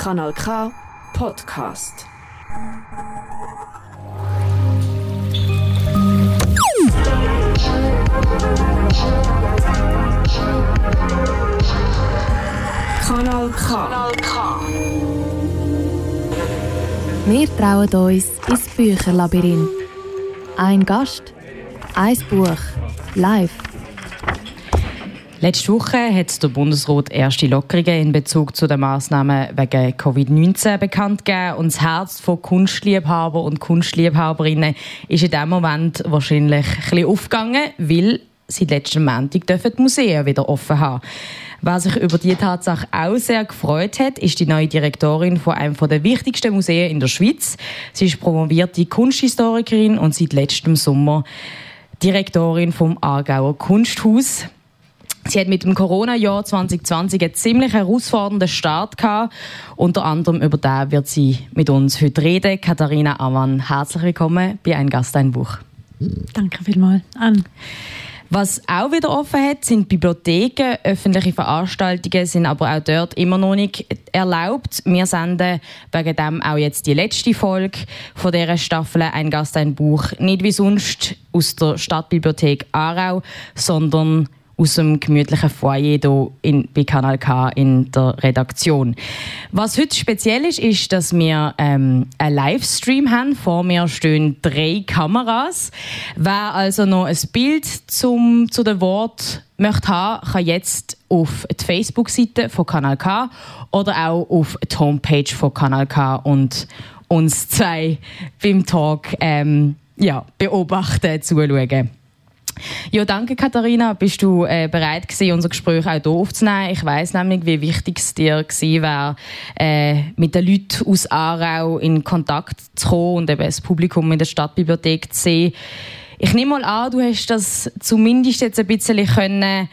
Kanal K Podcast. Kanal K. Kanal K. Wir trauen uns ins Bücherlabyrinth. Ein Gast, ein Buch, live. Letzte Woche hat der Bundesrat erste Lockerungen in Bezug zu den Massnahmen wegen Covid-19 bekannt gegeben. Und das Herz von Kunstliebhaber und Kunstliebhaberinnen ist in diesem Moment wahrscheinlich ein bisschen aufgegangen, weil seit letztem Montag dürfen die Museen wieder offen haben. Wer sich über diese Tatsache auch sehr gefreut hat, ist die neue Direktorin von einem der wichtigsten Museen in der Schweiz. Sie ist promovierte Kunsthistorikerin und seit letztem Sommer Direktorin vom Aargauer Kunsthaus. Sie hat mit dem Corona-Jahr 2020 einen ziemlich herausfordernden Start gehabt. Unter anderem über den wird sie mit uns heute reden. Katharina Amann, herzlich willkommen bei «Ein Gast, ein Buch». Danke vielmals, Anne. Was auch wieder offen hat, sind Bibliotheken. Öffentliche Veranstaltungen sind aber auch dort immer noch nicht erlaubt. Wir senden wegen dem auch jetzt die letzte Folge von dieser Staffel «Ein Gast, ein Buch». Nicht wie sonst aus der Stadtbibliothek Aarau, sondern aus dem gemütlichen Foyer hier in, bei Kanal K in der Redaktion. Was heute speziell ist, ist, dass wir ähm, einen Livestream haben. Vor mir stehen drei Kameras. Wer also noch ein Bild zum, zu dem Wort möchte haben, kann jetzt auf die Facebook-Seite von Kanal K oder auch auf die Homepage von Kanal K und uns zwei beim Talk ähm, ja, beobachten, zuschauen. Ja, danke Katharina. Bist du äh, bereit gewesen, unser Gespräch auch hier aufzunehmen? Ich weiß nämlich, wie wichtig es dir gewesen wäre, äh, mit den Leuten aus Aarau in Kontakt zu kommen und eben das Publikum in der Stadtbibliothek zu sehen. Ich nehme mal an, du hast das zumindest jetzt ein bisschen können,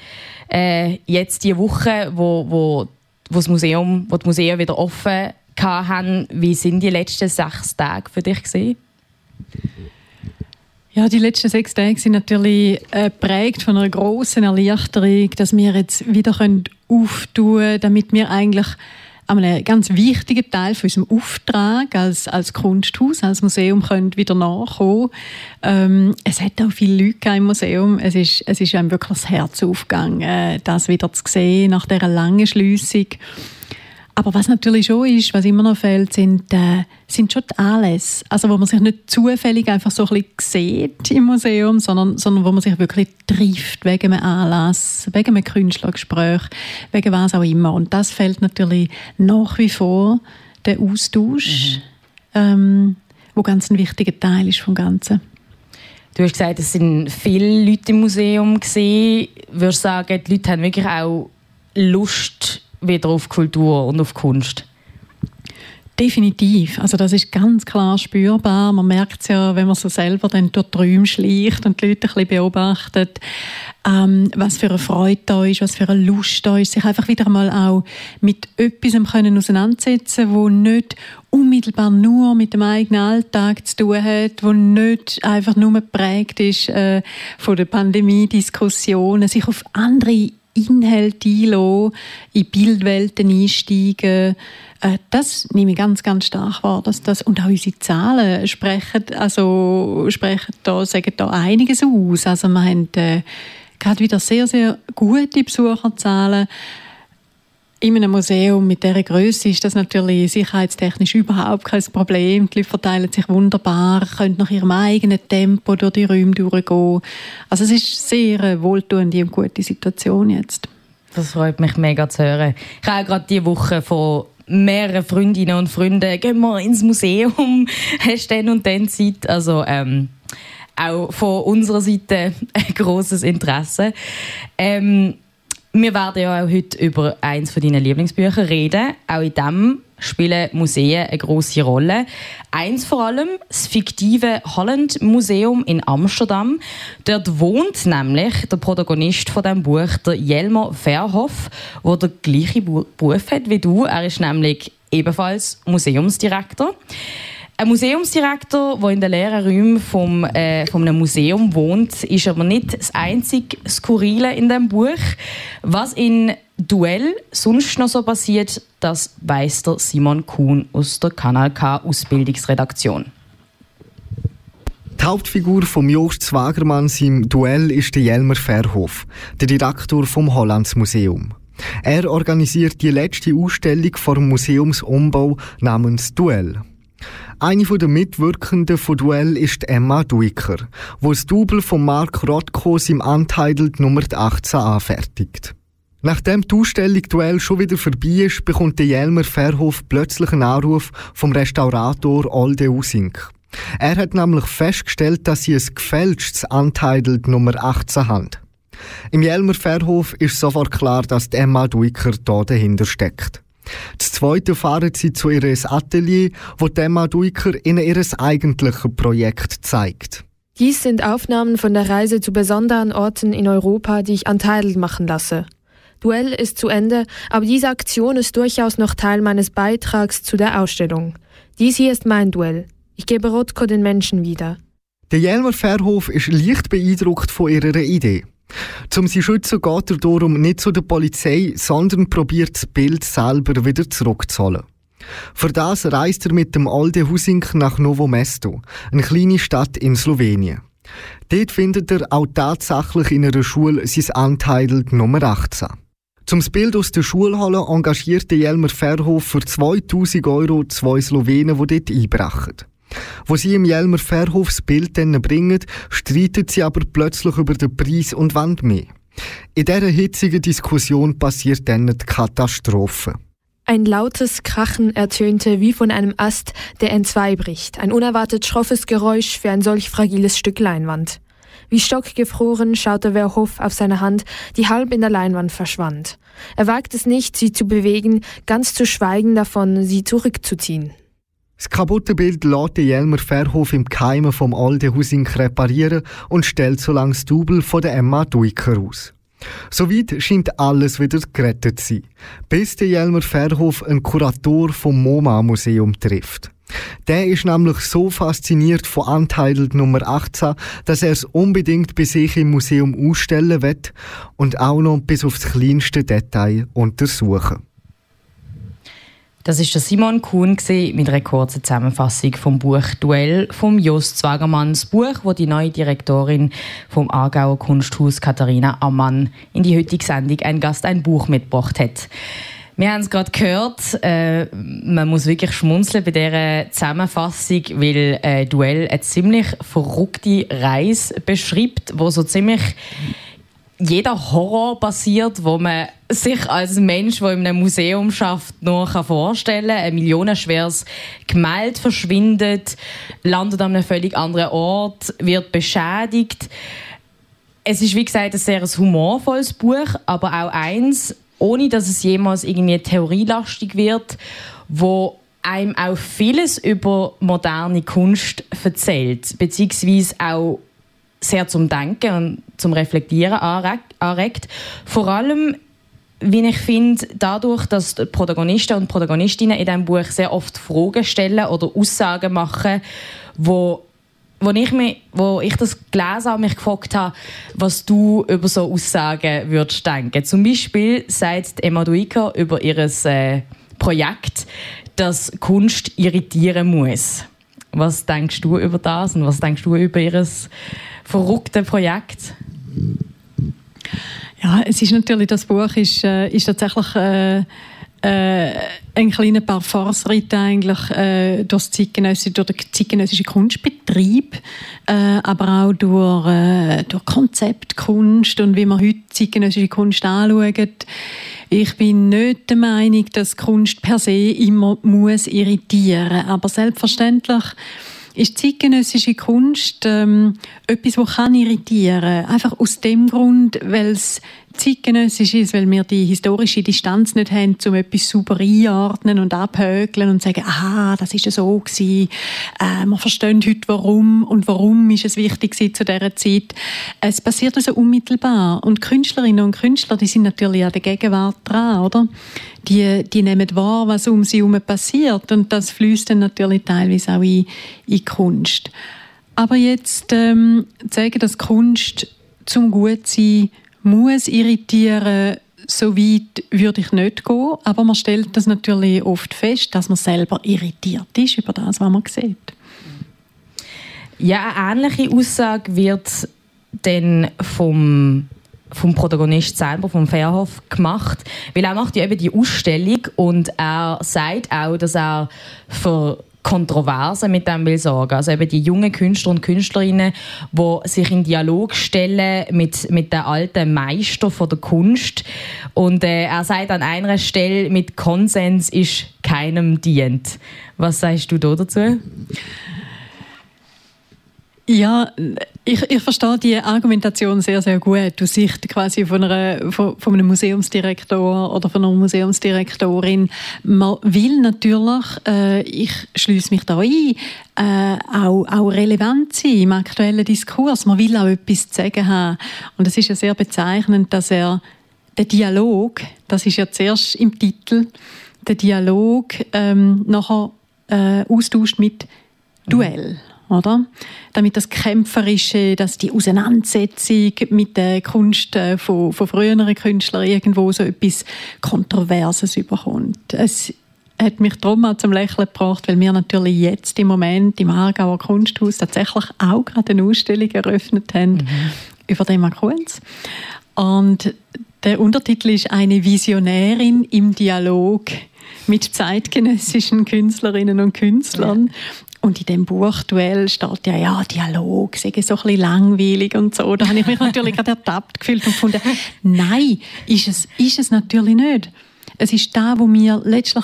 äh, jetzt die Woche, wo, wo, wo das Museum, wo die Museen wieder offen haben. Wie sind die letzten sechs Tage für dich gewesen? Ja, die letzten sechs Tage sind natürlich äh, geprägt von einer großen Erleichterung, dass wir jetzt wieder auftun können, damit wir eigentlich einen ganz wichtigen Teil von unserem Auftrag als, als Kunsthaus, als Museum können wieder nachkommen. Ähm, es hat auch viele Leute im Museum. Es ist, es ist einem wirklich das Herz aufgegangen, das wieder zu sehen nach dieser langen Schliessung. Aber was natürlich schon ist, was immer noch fehlt, sind, äh, sind schon die Anlässe. Also wo man sich nicht zufällig einfach so ein bisschen sieht im Museum, sondern, sondern wo man sich wirklich trifft wegen einem Anlass, wegen einem Künstlergespräch, wegen was auch immer. Und das fehlt natürlich nach wie vor, der Austausch, mhm. ähm, wo ganz ein wichtiger Teil ist vom Ganzen. Du hast gesagt, es sind viele Leute im Museum gesehen. Würdest du sagen, die Leute haben wirklich auch Lust wieder auf Kultur und auf Kunst? Definitiv. Also das ist ganz klar spürbar. Man merkt es ja, wenn man so selber dann durch die Räume schleicht und die Leute ein bisschen beobachtet, ähm, was für eine Freude da ist, was für eine Lust da ist, sich einfach wieder mal auch mit etwas können auseinandersetzen, wo nicht unmittelbar nur mit dem eigenen Alltag zu tun hat, wo nicht einfach nur geprägt ist äh, von der Pandemie-Diskussionen, sich auf andere Inhalte einlassen, in Bildwelten einsteigen. Äh, das nehme ich ganz, ganz stark wahr. Dass das, und auch unsere Zahlen sprechen, also sprechen da, sagen da einiges aus. Also wir haben äh, gerade wieder sehr, sehr gute Besucherzahlen in einem Museum mit dieser Größe ist das natürlich sicherheitstechnisch überhaupt kein Problem. Die Leute verteilen sich wunderbar, können nach ihrem eigenen Tempo durch die Räume durchgehen. Also es ist sehr eine wohltuende und gute Situation jetzt. Das freut mich mega zu hören. Ich habe gerade diese Woche von mehreren Freundinnen und Freunden «Gehen wir ins Museum, hast du denn und dann Zeit?» Also ähm, auch von unserer Seite ein grosses Interesse. Ähm, wir werden ja auch heute über eins von deinen Lieblingsbüchern reden. Auch in dem spielen Museen eine große Rolle. Eins vor allem, das fiktive Holland Museum in Amsterdam. Dort wohnt nämlich der Protagonist von dem Buch, der Jelmer Verhoff, der den gleichen Beruf hat wie du. Er ist nämlich ebenfalls Museumsdirektor. Ein Museumsdirektor, der in den leeren Räumen vom, äh, von einem Museum wohnt, ist aber nicht das einzige Skurrile in dem Buch. Was in Duell sonst noch so passiert, das weiß der Simon Kuhn aus der Kanal K Ausbildungsredaktion. Die Hauptfigur von Jost Zwagermanns im Duell ist der Jelmer Verhof, der Direktor vom Hollandsmuseum. Er organisiert die letzte Ausstellung vor dem Museumsumbau namens Duell. Eine der Mitwirkenden von Duell ist Emma Duiker, wo das Double von Mark Rothkos im Untitled Nummer 18 anfertigt. Nachdem die Ausstellung Duell schon wieder vorbei ist, bekommt der Jelmer Verhof plötzlich einen Anruf vom Restaurator Olde Usink. Er hat nämlich festgestellt, dass sie ein gefälschtes Untitled Nummer 18 haben. Im Jelmer Verhof ist sofort klar, dass Emma Duiker da dahinter steckt. Das zweite fahren sie zu ihrem Atelier, wo Emma Duiker ihnen ihr eigentliches Projekt zeigt. Dies sind Aufnahmen von der Reise zu besonderen Orten in Europa, die ich Untitled machen lasse. Duell ist zu Ende, aber diese Aktion ist durchaus noch Teil meines Beitrags zu der Ausstellung. Dies hier ist mein Duell. Ich gebe Rotko den Menschen wieder. Der Jelmer Verhof ist leicht beeindruckt von ihrer Idee. Zum sie schützen geht er darum nicht zu der Polizei, sondern probiert das Bild selber wieder zurückzuholen. Für das reist er mit dem Alde Husink nach Novo Mesto, eine kleine Stadt in Slowenien. Dort findet er auch tatsächlich in einer Schule sein Untitled Nummer 18. Zum Bild aus der Schule holen engagierte Jelmer Verhof für 2000 Euro zwei Slowenen, die dort einbrechen. Wo sie im Jelmer Verhof das Bild dann bringen, streiten sie aber plötzlich über den Preis und wollen mehr. In dieser hitzigen Diskussion passiert dann die Katastrophe. Ein lautes Krachen ertönte wie von einem Ast, der entzwei bricht. Ein unerwartet schroffes Geräusch für ein solch fragiles Stück Leinwand. Wie stockgefroren schaute Verhoff auf seine Hand, die halb in der Leinwand verschwand. Er wagt es nicht, sie zu bewegen, ganz zu schweigen davon, sie zurückzuziehen. Das kaputte Bild lässt Jelmer Verhof im Keimen vom alten Husink reparieren und stellt so lange das Double von der Emma Duiker aus. Soweit scheint alles wieder gerettet zu sein, bis der Jelmer Verhof einen Kurator vom MoMA-Museum trifft. Der ist nämlich so fasziniert von Untitled Nummer 18, dass er es unbedingt bei sich im Museum ausstellen wird und auch noch bis aufs kleinste Detail untersuchen. Das ist der Simon Kuhn mit einer kurzen Zusammenfassung vom Buch Duell vom Jost Zwagermanns Buch, wo die neue Direktorin vom Aargauer Kunsthaus Katharina Ammann in die heutige Sendung ein Gast ein Buch mitgebracht hat. Wir haben es gerade gehört, äh, man muss wirklich schmunzeln bei dieser Zusammenfassung, weil äh, Duell eine ziemlich verrückte Reise beschreibt, wo so ziemlich jeder Horror passiert, wo man sich als Mensch, der in einem Museum schafft, nur vorstellen kann. Ein millionenschweres Gemälde verschwindet, landet an einem völlig anderen Ort, wird beschädigt. Es ist, wie gesagt, ein sehr humorvolles Buch, aber auch eins, ohne dass es jemals irgendwie theorielastig wird, wo einem auch vieles über moderne Kunst erzählt, beziehungsweise auch sehr zum Denken und zum Reflektieren anregt. Vor allem, wie ich finde, dadurch, dass die Protagonisten und Protagonistinnen in diesem Buch sehr oft Fragen stellen oder Aussagen machen, wo wo ich, mich, wo ich das gelesen habe, mich gefragt habe, was du über so Aussagen würdest denken. Zum Beispiel sagt Emma Duiker über ihr äh, Projekt, dass Kunst irritieren muss. Was denkst du über das und was denkst du über ihr verrückte Projekt? Ja, es ist natürlich, das Buch ist, äh, ist tatsächlich äh, äh, ein kleiner Parforce-Ritt eigentlich äh, durch, zeitgenössische, durch den zeitgenössischen Kunstbetrieb, äh, aber auch durch, äh, durch Konzeptkunst und wie man heute zeitgenössische Kunst anschaut. Ich bin nicht der Meinung, dass Kunst per se immer muss irritieren, aber selbstverständlich ist zeitgenössische Kunst ähm, etwas, das kann irritieren. Einfach aus dem Grund, weil es zeitgenössisch ist, weil wir die historische Distanz nicht haben, um etwas sauber einordnen und abhökeln und sagen, aha, das ist so gewesen. Äh, wir verstehen heute, warum und warum ist es wichtig gewesen zu dieser Zeit. Es passiert also unmittelbar. Und Künstlerinnen und Künstler, die sind natürlich an der Gegenwart dran, oder? Die, die nehmen wahr, was um sie herum passiert und das fließt dann natürlich teilweise auch in, in Kunst. Aber jetzt ähm, sagen, dass Kunst zum Gutsein muss irritieren, so weit würde ich nicht gehen. Aber man stellt das natürlich oft fest, dass man selber irritiert ist über das, was man sieht. Ja, eine ähnliche Aussage wird dann vom vom Protagonist selber, vom Fairhoff, gemacht. Weil er macht ja eben die Ausstellung und er sagt auch, dass er für Kontroverse mit dem will sorgen. Also eben die jungen Künstler und Künstlerinnen, die sich in Dialog stellen mit, mit den alten Meister von der Kunst. Und äh, er sagt an einer Stelle, mit Konsens ist keinem dient. Was sagst du da dazu? Ja, ich, ich verstehe die Argumentation sehr, sehr gut aus Sicht quasi von, einer, von, von einem Museumsdirektor oder von einer Museumsdirektorin. Man will natürlich, äh, ich schließe mich da ein, äh, auch, auch relevant sein im aktuellen Diskurs. Man will auch etwas zu sagen haben. Und es ist ja sehr bezeichnend, dass er den Dialog, das ist ja zuerst im Titel, den Dialog ähm, nachher äh, austauscht mit Duell. Mhm oder? Damit das Kämpferische, dass die Auseinandersetzung mit der Kunst äh, von, von früheren Künstlern irgendwo so etwas Kontroverses überkommt. Es hat mich darum auch zum Lächeln gebracht, weil wir natürlich jetzt im Moment im Aargauer Kunsthaus tatsächlich auch gerade eine Ausstellung eröffnet haben mhm. über den Marquez. Und der Untertitel ist «Eine Visionärin im Dialog» mit zeitgenössischen Künstlerinnen und Künstlern. Und in dem Buchduell steht ja, ja, Dialog, sei so ein bisschen langweilig und so. Da habe ich mich natürlich gerade ertappt gefühlt und gefunden, nein, ist es, ist es natürlich nicht. Es ist da, wo wir letztlich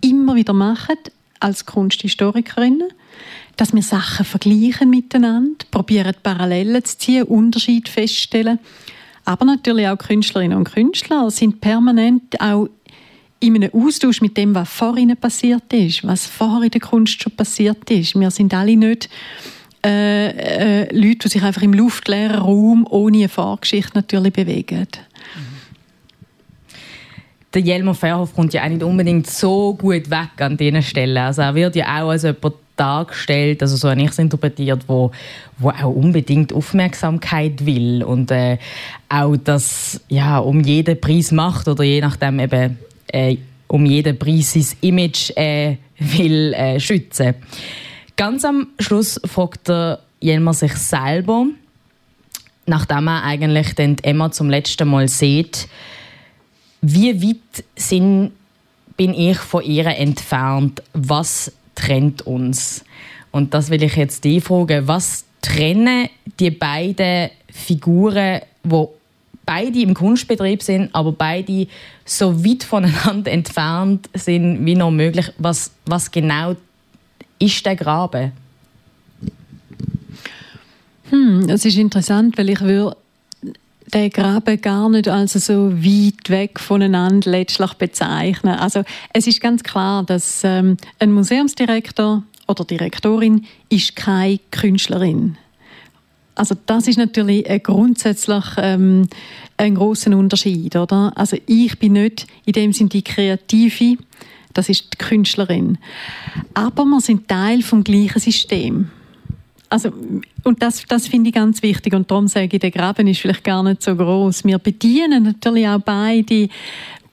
immer wieder machen, als Kunsthistorikerinnen, dass wir Sachen vergleichen miteinander, probieren Parallelen zu ziehen, Unterschiede feststellen. Aber natürlich auch Künstlerinnen und Künstler sind permanent auch in einem Austausch mit dem, was vor ihnen passiert ist, was vorher in der Kunst schon passiert ist. Wir sind alle nicht äh, äh, Leute, die sich einfach im luftleeren Raum ohne eine Vorgeschichte natürlich bewegen. Der Jelmer Verhoff kommt ja auch nicht unbedingt so gut weg an diesen Stellen. Also er wird ja auch als jemand dargestellt, also so habe ich es interpretiert, wo, wo auch unbedingt Aufmerksamkeit will und äh, auch das ja um jeden Preis macht oder je nachdem eben äh, um jeden Preis sein Image äh, will äh, schützen. Ganz am Schluss fragt der Jelmer sich selber, nachdem er eigentlich den Emma zum letzten Mal sieht, wie weit sind, bin ich von ihr entfernt? Was trennt uns? Und das will ich jetzt die fragen. Was trennen die beiden Figuren, die beide im Kunstbetrieb sind, aber beide so weit voneinander entfernt sind wie noch möglich. Was, was genau ist der Graben? Hm, das ist interessant, weil ich würde den Graben gar nicht als so weit weg voneinander letztlich bezeichnen. Also es ist ganz klar, dass ähm, ein Museumsdirektor oder Direktorin ist keine Künstlerin. Also das ist natürlich grundsätzlich ähm, ein großer Unterschied, oder? Also ich bin nicht in dem Sinne die Kreative, das ist die Künstlerin, aber wir sind Teil vom gleichen System. Also, und das, das finde ich ganz wichtig und darum sage ich, der Graben ist vielleicht gar nicht so groß. Wir bedienen natürlich auch beide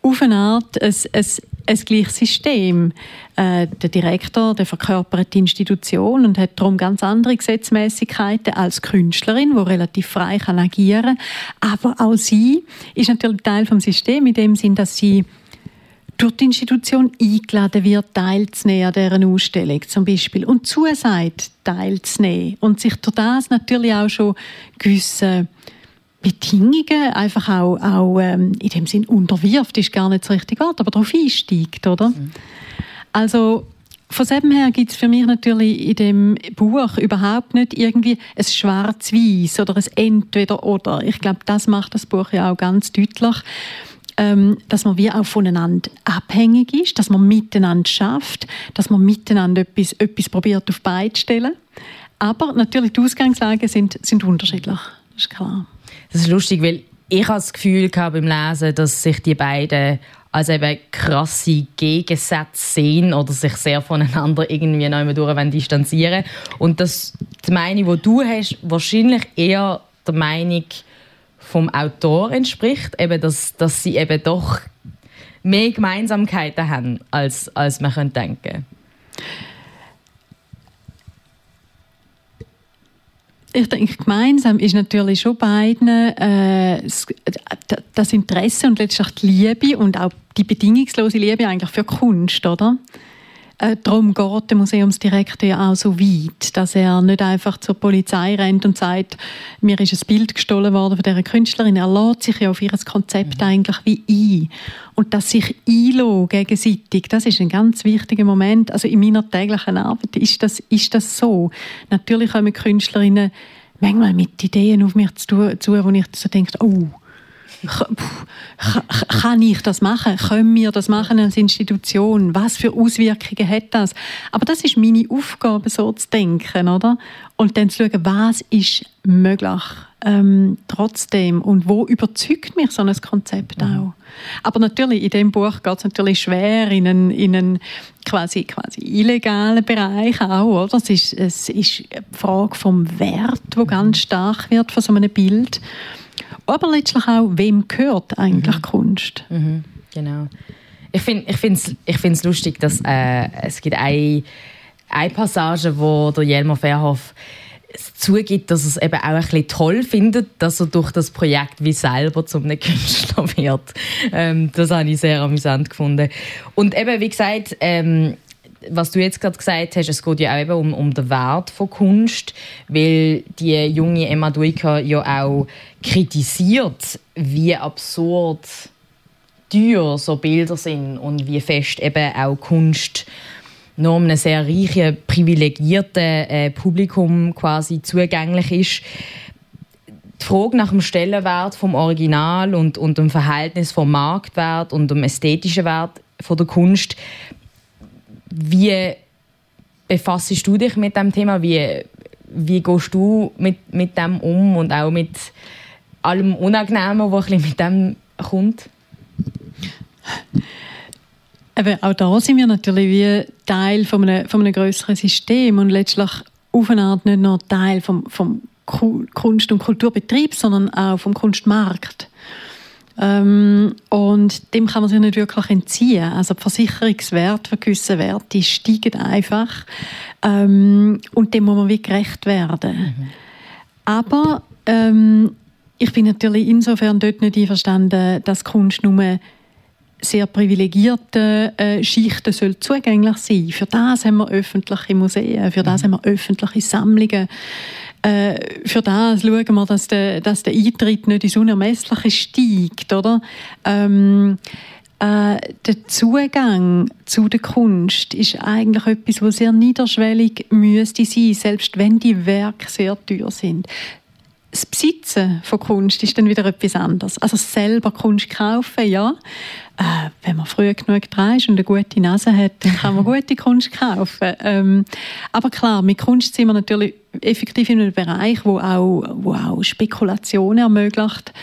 auf eine Art ein, ein ein gleiches System. Äh, der Direktor der verkörpert die Institution und hat darum ganz andere Gesetzmäßigkeiten als Künstlerin, wo relativ frei kann agieren. Aber auch sie ist natürlich Teil vom System in dem Sinn, dass sie durch die Institution eingeladen wird, teilzunehmen an dieser Ausstellung zum Beispiel und zusagt, teilzunehmen und sich durch das natürlich auch schon gewisse Bedingungen einfach auch, auch ähm, in dem Sinn unterwirft, ist gar nicht das richtige Wort, aber darauf einsteigt, oder? Mhm. Also von dem her gibt es für mich natürlich in dem Buch überhaupt nicht irgendwie ein Schwarz-Weiß oder ein Entweder-Oder. Ich glaube, das macht das Buch ja auch ganz deutlich, ähm, dass man wie auch voneinander abhängig ist, dass man miteinander schafft, dass man miteinander etwas, etwas probiert auf beide stellen. Aber natürlich die Ausgangslagen sind, sind unterschiedlich, das ist klar. Das ist lustig, weil ich habe das Gefühl gehabt beim Lesen, dass sich die beiden als eben krasse Gegensätze sehen oder sich sehr voneinander irgendwie noch durch distanzieren. Und das, die Meinung, die du hast, wahrscheinlich eher der Meinung vom Autor entspricht, eben, dass, dass sie eben doch mehr Gemeinsamkeiten haben, als, als man könnte denken Ich denke, gemeinsam ist natürlich schon beiden äh, das Interesse und letztlich die Liebe und auch die bedingungslose Liebe eigentlich für Kunst, oder? Äh, darum geht der Museumsdirektor ja auch so weit, dass er nicht einfach zur Polizei rennt und sagt, mir ist ein Bild gestohlen worden von dieser Künstlerin. Er lädt sich ja auf ihr Konzept mhm. eigentlich wie ein. Und dass sich einlassen gegenseitig, das ist ein ganz wichtiger Moment. Also in meiner täglichen Arbeit ist das, ist das so. Natürlich kommen Künstlerinnen manchmal mit Ideen auf mich zu, zu wo ich so denke, oh, kann ich das machen? Können wir das machen als Institution? Was für Auswirkungen hat das? Aber das ist meine Aufgabe, so zu denken, oder? Und dann zu schauen, was ist möglich ähm, trotzdem und wo überzeugt mich so ein Konzept mhm. auch? Aber natürlich, in dem Buch geht es natürlich schwer in einen, in einen quasi, quasi illegalen Bereich auch, oder? Es ist, es ist eine Frage vom Wert, wo ganz stark wird von so einem Bild aber letztlich auch, wem gehört eigentlich mhm. Kunst? Mhm. Genau. Ich finde es ich ich find's lustig, dass äh, es gibt eine, eine Passage, wo der Jelmer Verhoff zugibt, dass er es eben auch ein bisschen toll findet, dass er durch das Projekt wie selber zum einem Künstler wird. Ähm, das habe ich sehr amüsant gefunden. Und eben, wie gesagt, ähm, was du jetzt gerade gesagt hast, es geht ja auch eben um, um den Wert von Kunst, weil die junge Emma Duiker ja auch kritisiert, wie absurd teuer so Bilder sind und wie fest eben auch Kunst nur einem sehr reichen, privilegierten äh, Publikum quasi zugänglich ist. Die Frage nach dem Stellenwert vom Original und, und dem Verhältnis vom Marktwert und dem ästhetischen Wert von der Kunst wie befasst du dich mit dem Thema? Wie, wie gehst du mit, mit dem um und auch mit allem Unangenehmen, was mit dem kommt? Eben, auch da sind wir natürlich wie Teil von einem, von einem größeren System und letztlich auf eine Art nicht nur Teil vom, vom Kunst- und Kulturbetrieb, sondern auch vom Kunstmarkt. Ähm, und dem kann man sich nicht wirklich entziehen. Also die Versicherungswerte für gewisse Werte steigen einfach ähm, und dem muss man wie gerecht werden. Mhm. Aber ähm, ich bin natürlich insofern dort nicht einverstanden, dass Kunst nur sehr privilegierte äh, Schichten soll zugänglich sein. Für das haben wir öffentliche Museen, für das mhm. haben wir öffentliche Sammlungen. Äh, für das schauen wir, dass der, dass der Eintritt nicht ins Unermessliche steigt, oder? Ähm, äh, der Zugang zu der Kunst ist eigentlich etwas, was sehr niederschwellig müsste sein, selbst wenn die Werke sehr teuer sind das Besitzen von Kunst ist dann wieder etwas anderes. Also selber Kunst kaufen, ja. Äh, wenn man früh genug dran ist und eine gute Nase hat, dann kann man gute Kunst kaufen. Ähm, aber klar, mit Kunst sind wir natürlich effektiv in einem Bereich, wo auch, wo auch Spekulationen ermöglicht.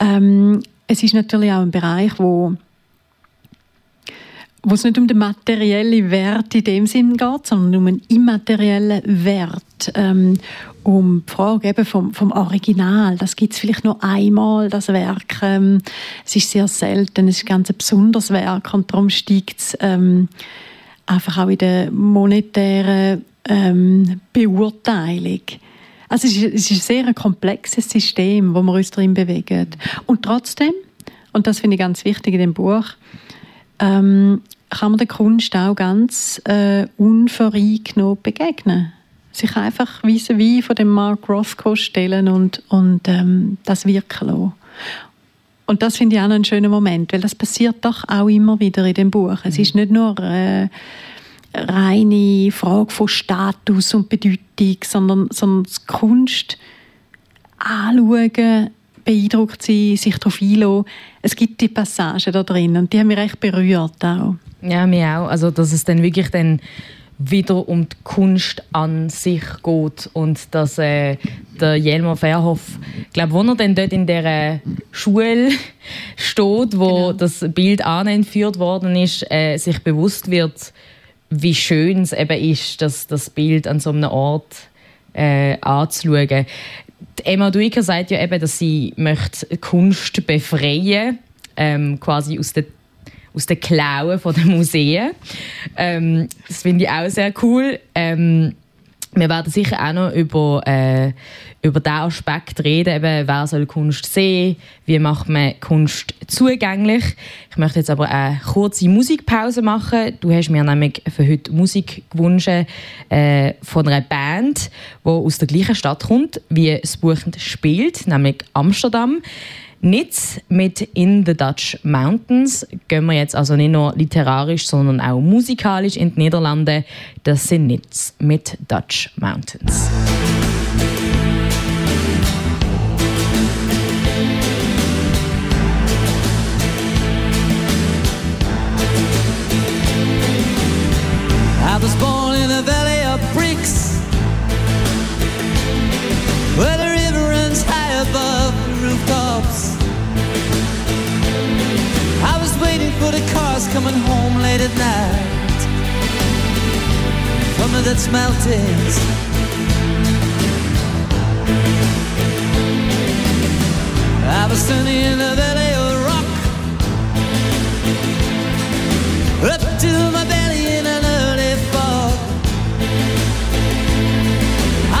Ähm, es ist natürlich auch ein Bereich, wo wo es nicht um den materiellen Wert in dem Sinn geht, sondern um einen immateriellen Wert. Ähm, um die Frage eben vom, vom Original. Das gibt es vielleicht nur einmal, das Werk. Ähm, es ist sehr selten, es ist ganz ein besonderes Werk und darum steigt es ähm, einfach auch in der monetären ähm, Beurteilung. Also es ist, es ist ein sehr komplexes System, wo wir uns drin bewegen. Und trotzdem, und das finde ich ganz wichtig in dem Buch, ähm, kann man der Kunst auch ganz äh, unvoreingenommen begegnen. Sich einfach vis à von dem Mark Rothko stellen und, und ähm, das wirken lassen. Und das finde ich auch einen schönen Moment, weil das passiert doch auch immer wieder in dem Buch. Es mhm. ist nicht nur äh, reine Frage von Status und Bedeutung, sondern, sondern Kunst anschauen, beeindruckt sein, sich darauf einlassen. Es gibt die Passagen da drin und die haben mich recht berührt auch. Ja, mich auch. Also, dass es dann wirklich dann wieder um die Kunst an sich geht und dass äh, der Jelmer Verhoff, ich glaube, wo er dann dort in der Schule steht, wo genau. das Bild anentführt worden ist, äh, sich bewusst wird, wie schön es eben ist, dass das Bild an so einem Ort äh, anzuschauen. Emma Duiker sagt ja eben, dass sie möchte Kunst befreien ähm, quasi aus der aus den Klauen der Museen. Ähm, das finde ich auch sehr cool. Ähm, wir werden sicher auch noch über, äh, über diesen Aspekt reden, eben, wer soll Kunst sehen, wie macht man Kunst zugänglich. Ich möchte jetzt aber eine kurze Musikpause machen. Du hast mir nämlich für heute Musik gewünscht äh, von einer Band, die aus der gleichen Stadt kommt, wie das Buch spielt, nämlich Amsterdam. Nitz mit In the Dutch Mountains gehen wir jetzt also nicht nur literarisch, sondern auch musikalisch in die Niederlande. Das sind Nitz mit Dutch Mountains. I was born for the cars coming home late at night the Dutch mountains. I was standing in a valley of rock up to my belly in an early fog.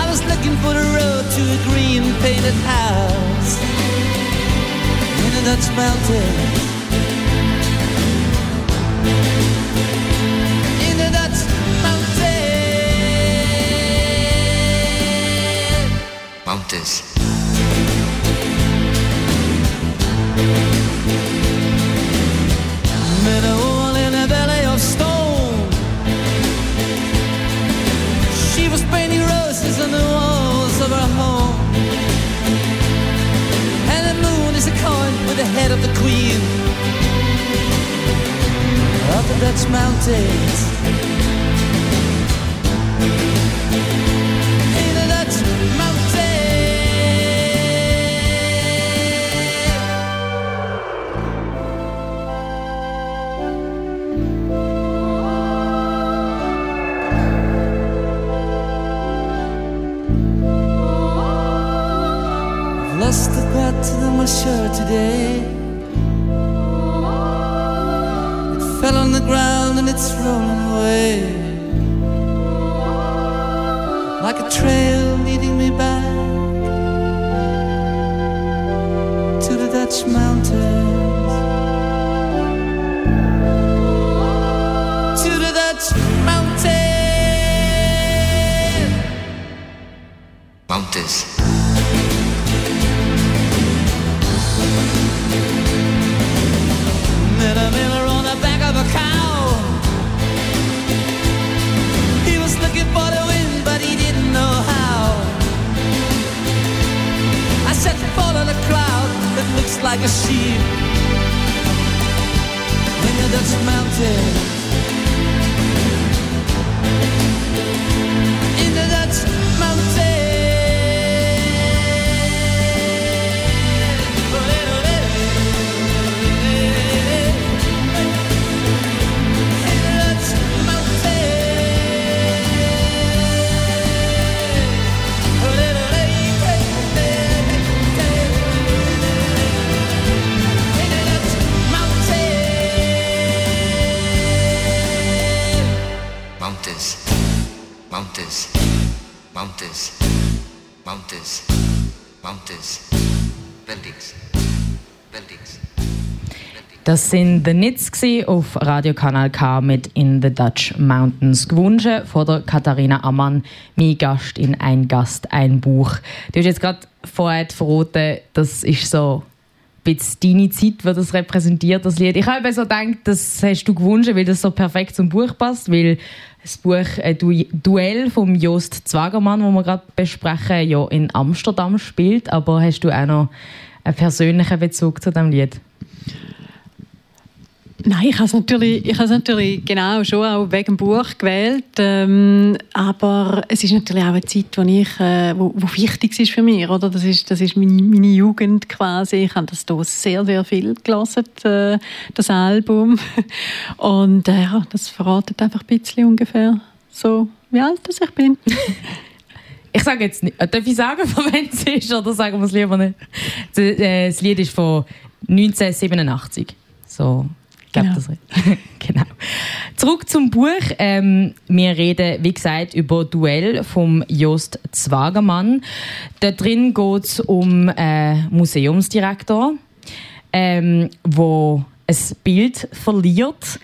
I was looking for the road to a green painted house in the Dutch mountains. With the the queen of the Dutch mountains. In the Dutch mountains. Lost the pattern of my shirt today. Away. Like a sheep in the Dutch mountains. In the Dutch Das sind The Nits auf Radiokanal K mit In the Dutch Mountains gewünscht von der Katharina Ammann, mein Gast in Ein Gast, ein Buch. Du hast jetzt gerade vorher verraten, das ist so bisschen deine Zeit, die das repräsentiert, das Lied. Ich habe so gedacht, das hast du gewünscht, weil das so perfekt zum Buch passt, weil das Buch äh, du Duell von Jost Zwagermann, wo wir gerade besprechen, ja in Amsterdam spielt. Aber hast du auch noch einen persönlichen Bezug zu dem Lied? Nein, ich habe es natürlich, ich habe natürlich genau schon auch wegen dem Buch gewählt, ähm, aber es ist natürlich auch eine Zeit, wo ich, äh, wo, wo wichtig ist für mich, oder? Das ist, das ist meine, meine Jugend quasi. Ich habe das hier sehr, sehr viel gelesen, äh, das Album, und äh, das verratet einfach ein bisschen ungefähr so, wie alt ich bin. Ich sage jetzt nicht, darf ich sagen, von wann es ist, oder sagen wir es lieber nicht? Äh, das Lied ist von 1987. So glaube, das genau. Zurück zum Buch. Ähm, wir reden, wie gesagt, über Duell vom Jost Zwagermann. Da drin geht es um einen äh, Museumsdirektor, ähm, wo ein Bild verliert.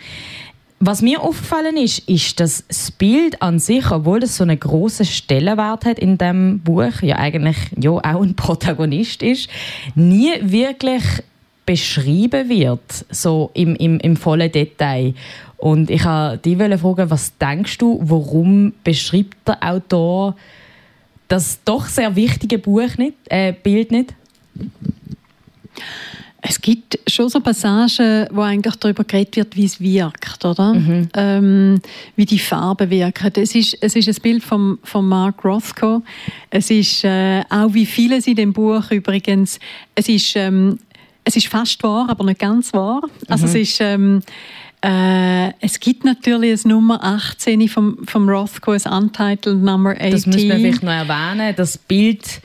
Was mir aufgefallen ist, ist, dass das Bild an sich, obwohl es so einen großen Stellenwert hat in dem Buch, ja eigentlich ja auch ein Protagonist ist, nie wirklich beschrieben wird, so im, im, im vollen Detail. Und ich wollte dich fragen, was denkst du, warum beschreibt der Autor das doch sehr wichtige Buch nicht, äh, Bild nicht? Es gibt schon so Passagen, wo eigentlich darüber geredet wird, wie es wirkt, oder? Mhm. Ähm, wie die Farben wirken. Es ist, es ist ein Bild von, von Mark Rothko. Es ist äh, auch wie vieles in dem Buch übrigens. Es ist ähm, es ist fast wahr, aber nicht ganz wahr. Also mhm. es ist ähm, äh, es gibt natürlich ein Nummer 18 vom, vom Rothko, ein Untitled Number 18. Das müssen wir vielleicht noch erwähnen. Das Bild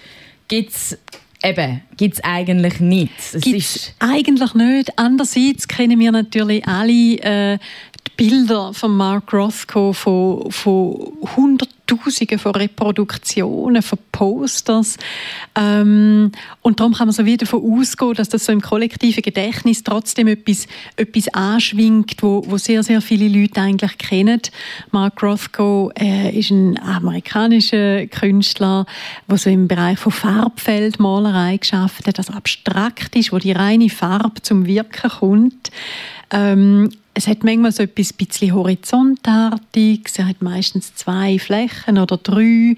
gibt es Eben, gibt es eigentlich nicht. Es gibt's eigentlich nicht. Andererseits kennen wir natürlich alle äh, die Bilder von Mark Rothko von, von Hunderttausenden von Reproduktionen, von Posters. Ähm, und darum kann man so wieder davon ausgehen, dass das so im kollektiven Gedächtnis trotzdem etwas, etwas anschwingt, wo, wo sehr, sehr viele Leute eigentlich kennen. Mark Rothko äh, ist ein amerikanischer Künstler, der so im Bereich von Farbfeldmalerei geschafft hat, also abstrakt ist, wo die reine Farbe zum Wirken kommt. Ähm, es hat manchmal so etwas bisschen Horizontartiges, es hat meistens zwei Flächen oder drei,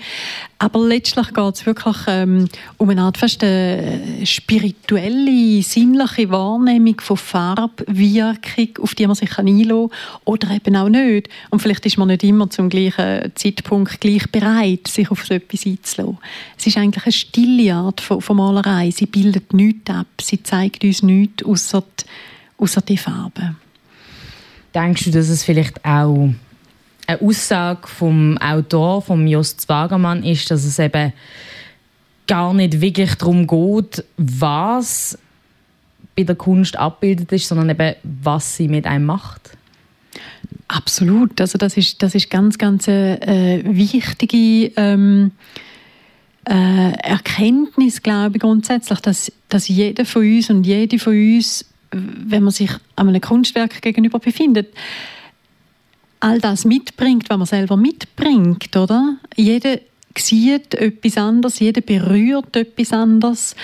aber letztlich geht es wirklich ähm, um eine Art fast eine spirituelle, sinnliche Wahrnehmung von Farbwirkung, auf die man sich einlassen kann oder eben auch nicht. Und vielleicht ist man nicht immer zum gleichen Zeitpunkt gleich bereit, sich auf so etwas einzulassen. Es ist eigentlich eine stille Art von, von Malerei. Sie bildet nichts ab, sie zeigt uns nichts außer die, die Farben. Denkst du, dass es vielleicht auch eine Aussage vom Autor, vom Jost Zwagermann, ist, dass es eben gar nicht wirklich darum geht, was bei der Kunst abgebildet ist, sondern eben, was sie mit einem macht? Absolut. Also das ist, das ist ganz, ganz eine äh, wichtige ähm, äh, Erkenntnis, glaube ich, grundsätzlich, dass, dass jeder von uns und jede von uns wenn man sich an einem Kunstwerk gegenüber befindet, all das mitbringt, was man selber mitbringt, oder? Jeder sieht etwas anderes, jeder berührt etwas anderes.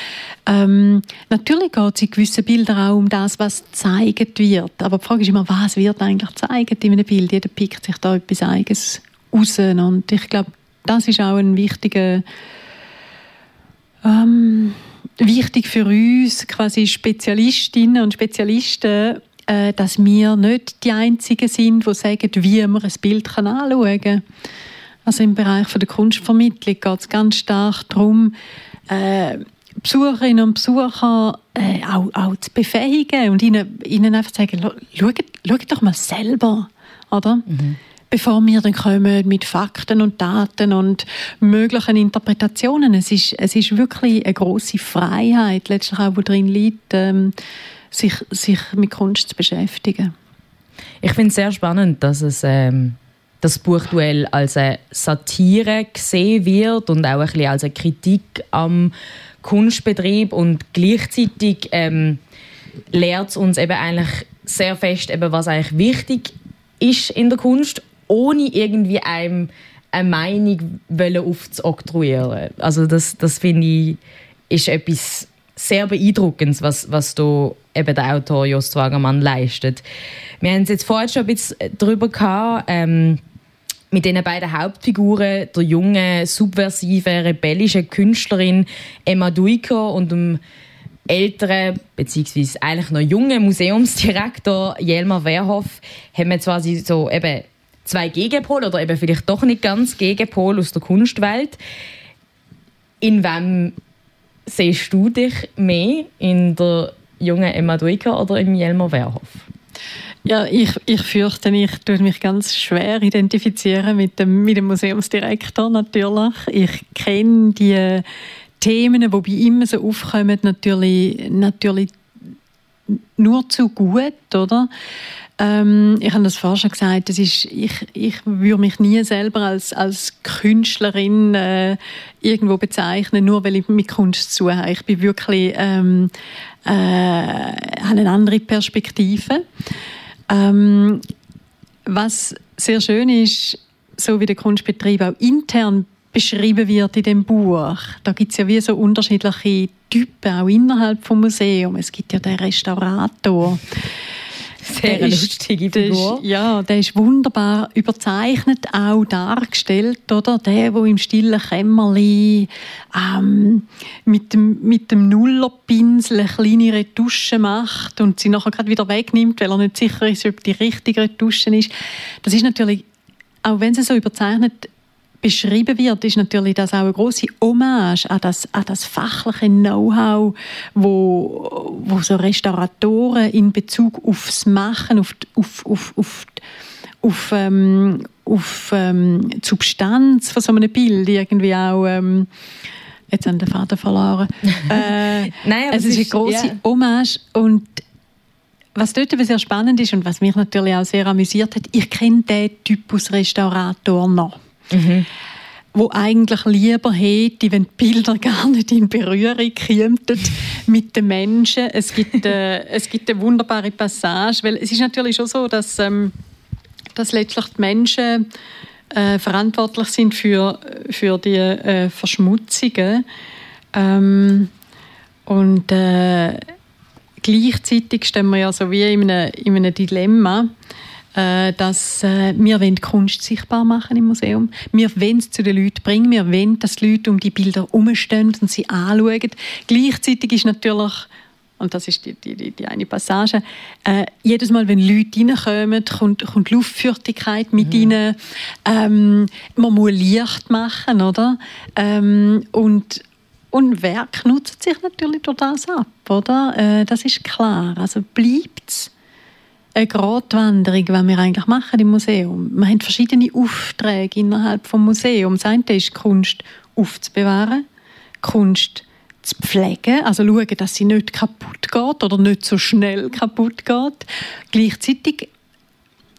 Ähm, natürlich geht es in gewissen Bildern auch um das, was gezeigt wird. Aber die Frage ist immer, was wird eigentlich gezeigt in einem Bild? Jeder pickt sich da etwas Eigenes raus. Und ich glaube, das ist auch ein wichtiger ähm, wichtig für uns, quasi Spezialistinnen und Spezialisten, äh, dass wir nicht die Einzigen sind, die sagen, wie man ein Bild anschauen kann. Also im Bereich der Kunstvermittlung geht es ganz stark darum, äh, Besucherinnen und Besucher äh, auch, auch zu befähigen und ihnen, ihnen einfach zu sagen, schaut, schaut doch mal selber, oder? Mhm bevor wir dann kommen mit Fakten und Daten und möglichen Interpretationen. Es ist, es ist wirklich eine große Freiheit, letztlich auch, wo drin liegt, ähm, sich, sich mit Kunst zu beschäftigen. Ich finde es sehr spannend, dass es ähm, das Buchduell als eine Satire gesehen wird und auch ein bisschen als eine Kritik am Kunstbetrieb und gleichzeitig ähm, lehrt es uns eben eigentlich sehr fest, eben, was eigentlich wichtig ist in der Kunst ohne irgendwie einem eine Meinung aufzuoktroyieren. Also das, das finde ich, ist etwas sehr beeindruckend, was, was da eben der Autor Jost Wagermann leistet. Wir haben es jetzt vorher schon ein bisschen darüber gehabt, ähm, mit den beiden Hauptfiguren, der jungen, subversive, rebellischen Künstlerin Emma Duiker und dem älteren, beziehungsweise eigentlich noch jungen Museumsdirektor Jelmer Wehrhoff, haben wir zwar so eben zwei Gegenpole oder eben vielleicht doch nicht ganz Gegenpol aus der Kunstwelt. In wem siehst du dich mehr? In der jungen Emma Duiker oder im Jelmer Wehrhoff? Ja, ich, ich fürchte, ich tue mich ganz schwer identifizieren mit dem, mit dem Museumsdirektor natürlich. Ich kenne die Themen, die bei ihm so aufkommen, natürlich, natürlich nur zu gut, oder? Ähm, ich habe das vorher schon gesagt, das ist, ich, ich würde mich nie selber als, als Künstlerin äh, irgendwo bezeichnen, nur weil ich mit Kunst zu habe. Ich bin wirklich, ähm, äh, habe eine andere Perspektive. Ähm, was sehr schön ist, so wie der Kunstbetrieb auch intern beschrieben wird in dem Buch. Da gibt es ja wie so unterschiedliche Typen, auch innerhalb des Museums. Es gibt ja den Restaurator. Sehr der lustige Figur. Ist, ja, der ist wunderbar überzeichnet auch dargestellt, oder? Der, wo im stillen Kämmerli ähm, mit dem, mit dem Nullerpinsel eine kleine Retusche macht und sie nachher gerade wieder wegnimmt, weil er nicht sicher ist, ob die richtige Retusche ist. Das ist natürlich, auch wenn sie so überzeichnet beschrieben wird, ist natürlich das auch eine große Hommage an das, an das fachliche Know-how, wo, wo so Restauratoren in Bezug aufs Machen, auf, auf, auf, auf, auf, ähm, auf ähm, die Substanz von so einem Bild irgendwie auch ähm, jetzt haben den Vater verloren. äh, Nein, es ist eine große yeah. Hommage und was dort aber sehr spannend ist und was mich natürlich auch sehr amüsiert hat, ich kenne den Typus Restaurator noch. Mhm. Wo eigentlich lieber hätte, wenn die Bilder gar nicht in Berührung kämen mit den Menschen. Es gibt, äh, es gibt eine wunderbare Passage, weil es ist natürlich schon so, dass, ähm, dass letztlich die Menschen äh, verantwortlich sind für, für die äh, Verschmutzungen. Ähm, und äh, gleichzeitig stehen wir ja so wie in einem, in einem Dilemma. Äh, dass äh, wir wollen Kunst sichtbar machen im Museum. Wir wollen es zu den Leuten bringen. Wir wollen, dass die Leute um die Bilder herumstehen und sie anschauen. Gleichzeitig ist natürlich und das ist die, die, die eine Passage. Äh, jedes Mal, wenn Leute reinkommen, kommt, kommt Luftfeuchtigkeit mit mhm. rein. Ähm, man muss Licht machen, oder? Ähm, und, und Werk nutzt sich natürlich durch das ab, oder? Äh, das ist klar. Also bleibt es eine Gratwanderung, die wir eigentlich machen im Museum. Wir haben verschiedene Aufträge innerhalb des Museums. Das eine ist, Kunst aufzubewahren, Kunst zu pflegen, also schauen, dass sie nicht kaputt geht oder nicht so schnell kaputt geht. Gleichzeitig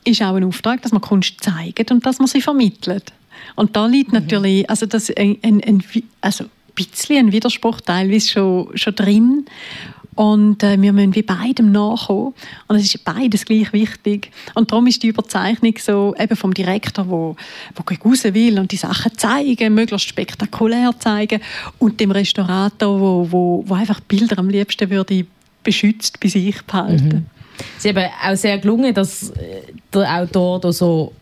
ist auch ein Auftrag, dass man Kunst zeigt und dass man sie vermittelt. Und da liegt mhm. natürlich, also das ein, ein, ein, also ein bisschen ein Widerspruch teilweise schon, schon drin. Und äh, wir müssen wie beidem nachkommen. Und es ist beides gleich wichtig. Und darum ist die Überzeichnung so eben vom Direktor, wo, wo raus will und die Sachen zeigen, möglichst spektakulär zeigen. Und dem Restaurator, wo, wo, wo einfach Bilder am liebsten würde beschützt bei sich behalten. Mhm. Es ist eben auch sehr gelungen, dass äh, der Autor da so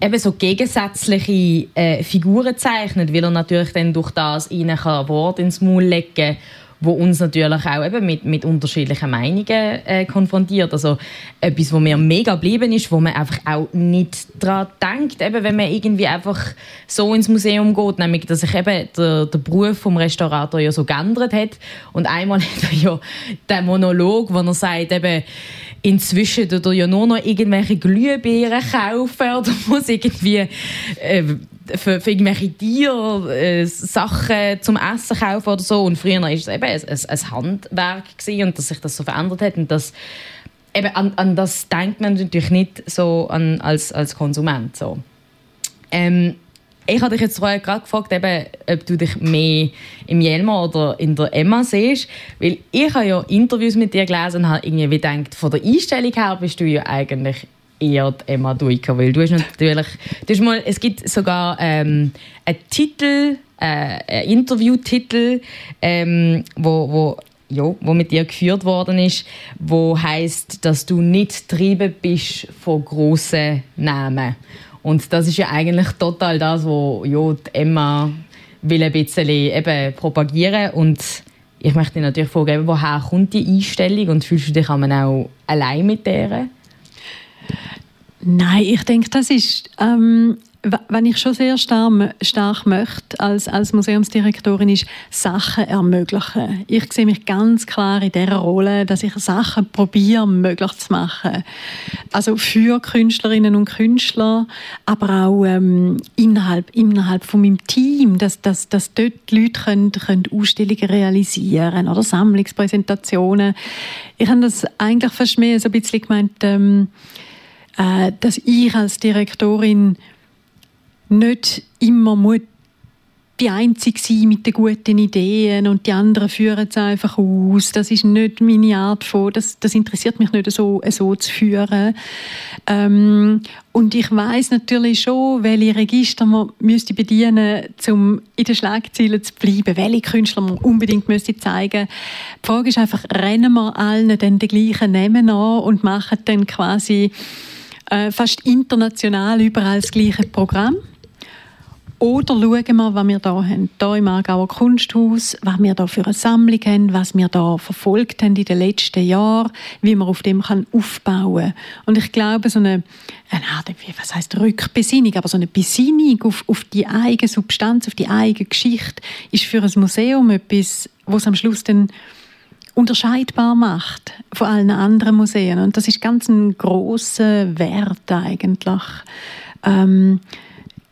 eben so gegensätzliche äh, Figuren zeichnet, weil er natürlich dann durch das ihnen Wort ins Maul legen kann wo uns natürlich auch eben mit, mit unterschiedlichen Meinungen äh, konfrontiert. Also etwas, wo mir mega geblieben ist, wo man einfach auch nicht daran denkt, eben, wenn man irgendwie einfach so ins Museum geht, nämlich, dass sich eben der, der Beruf vom Restaurator ja so geändert hat und einmal hat er ja den Monolog, wo er sagt, eben, inzwischen tut er ja nur noch irgendwelche Glühbirnen kaufen oder muss irgendwie äh, für, für irgendwelche Tiere äh, Sachen zum Essen kaufen oder so. Und früher war es eben ein, ein, ein Handwerk gewesen, und dass sich das so verändert hat. Und das, eben an, an das denkt man natürlich nicht so an, als, als Konsument. So. Ähm, ich habe dich jetzt vorher gerade gefragt, eben, ob du dich mehr im Jelma oder in der Emma siehst. Weil ich habe ja Interviews mit dir gelesen und habe irgendwie gedacht, von der Einstellung her bist du ja eigentlich eher die Emma Duiker, weil du hast natürlich, du hast mal, es gibt sogar ähm, einen Titel äh, ein Interviewtitel, ähm, wo, wo ja, wo mit dir geführt worden ist, wo heißt, dass du nicht getrieben bist von grossen Namen. Und das ist ja eigentlich total das, was ja, Emma will ein bisschen eben propagieren und ich möchte dich natürlich fragen, woher kommt die Einstellung und fühlst du dich auch allein mit der? Nein, ich denke, das ist ähm, wenn ich schon sehr stark, stark möchte als, als Museumsdirektorin, ist Sachen ermöglichen. Ich sehe mich ganz klar in der Rolle, dass ich Sachen probiere, möglich zu machen. Also für Künstlerinnen und Künstler, aber auch ähm, innerhalb, innerhalb von meinem Team, dass, dass, dass dort Leute können, können Ausstellungen realisieren oder Sammlungspräsentationen. Ich habe das eigentlich fast mehr so ein bisschen gemeint, ähm, äh, dass ich als Direktorin nicht immer muss die Einzige sein mit den guten Ideen und die anderen führen es einfach aus. Das ist nicht meine Art von, das, das interessiert mich nicht so, so zu führen. Ähm, und ich weiß natürlich schon, welche Register man müsste bedienen um in den Schlagzeilen zu bleiben, welche Künstler man unbedingt müsste zeigen Die Frage ist einfach, rennen wir allen den gleichen Namen an und machen dann quasi äh, fast international überall das gleiche Programm? Oder schauen wir, was wir hier haben. Hier im Aargauer Kunsthaus, was wir hier für eine Sammlung haben, was wir hier verfolgt haben in den letzten Jahren, wie man auf dem kann aufbauen kann. Und ich glaube, so eine, eine Art, was heißt Rückbesinnung, aber so eine Besinnung auf, auf die eigene Substanz, auf die eigene Geschichte, ist für ein Museum etwas, was am Schluss dann unterscheidbar macht von allen anderen Museen. Und das ist ganz ein großer Wert eigentlich. Ähm,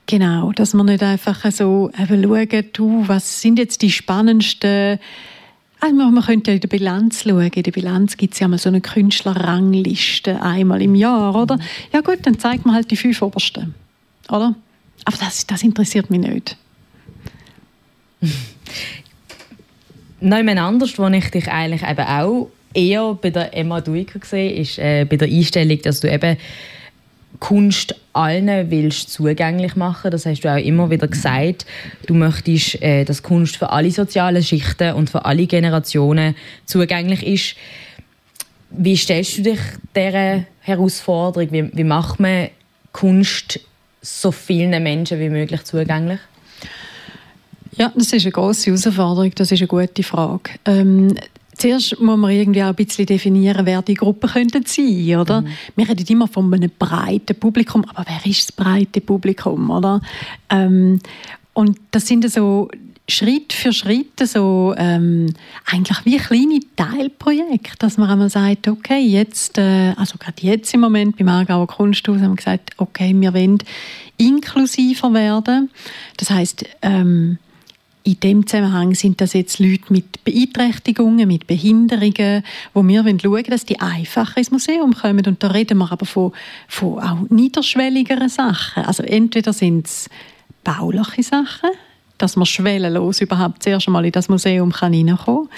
Genau, dass man nicht einfach so eben schauen, du, was sind jetzt die spannendsten also man könnte ja in der Bilanz schauen. In der Bilanz gibt es ja mal so eine Künstlerrangliste einmal im Jahr, oder? Ja gut, dann zeigt man halt die fünf obersten, oder? Aber das, das interessiert mich nicht. Nein, anders, wo ich dich eigentlich eben auch eher bei der Emma Duiker gesehen ist äh, bei der Einstellung, dass du eben Kunst allen willst zugänglich machen. Das hast du auch immer wieder gesagt. Du möchtest, äh, dass Kunst für alle sozialen Schichten und für alle Generationen zugänglich ist. Wie stellst du dich dieser Herausforderung? Wie, wie macht man Kunst so vielen Menschen wie möglich zugänglich? Ja, das ist eine große Herausforderung. Das ist eine gute Frage. Ähm, Zuerst muss man irgendwie auch ein bisschen definieren, wer die Gruppen könnten sein, oder? Mhm. Wir reden immer von einem breiten Publikum, aber wer ist das breite Publikum, oder? Ähm, und das sind so Schritt für Schritt so ähm, eigentlich wie kleine Teilprojekte, dass man einmal sagt, okay, jetzt, äh, also gerade jetzt im Moment beim Aargauer Kunsthaus haben wir gesagt, okay, wir wollen inklusiver werden. Das heißt, ähm, in dem Zusammenhang sind das jetzt Leute mit Beeinträchtigungen, mit Behinderungen, wo wir schauen wollen, dass die einfacher ins Museum kommen. Und da reden wir aber von, von auch niederschwelligeren Sachen. Also entweder sind es bauliche Sachen, dass man schwellenlos überhaupt zuerst einmal in das Museum hineinkommen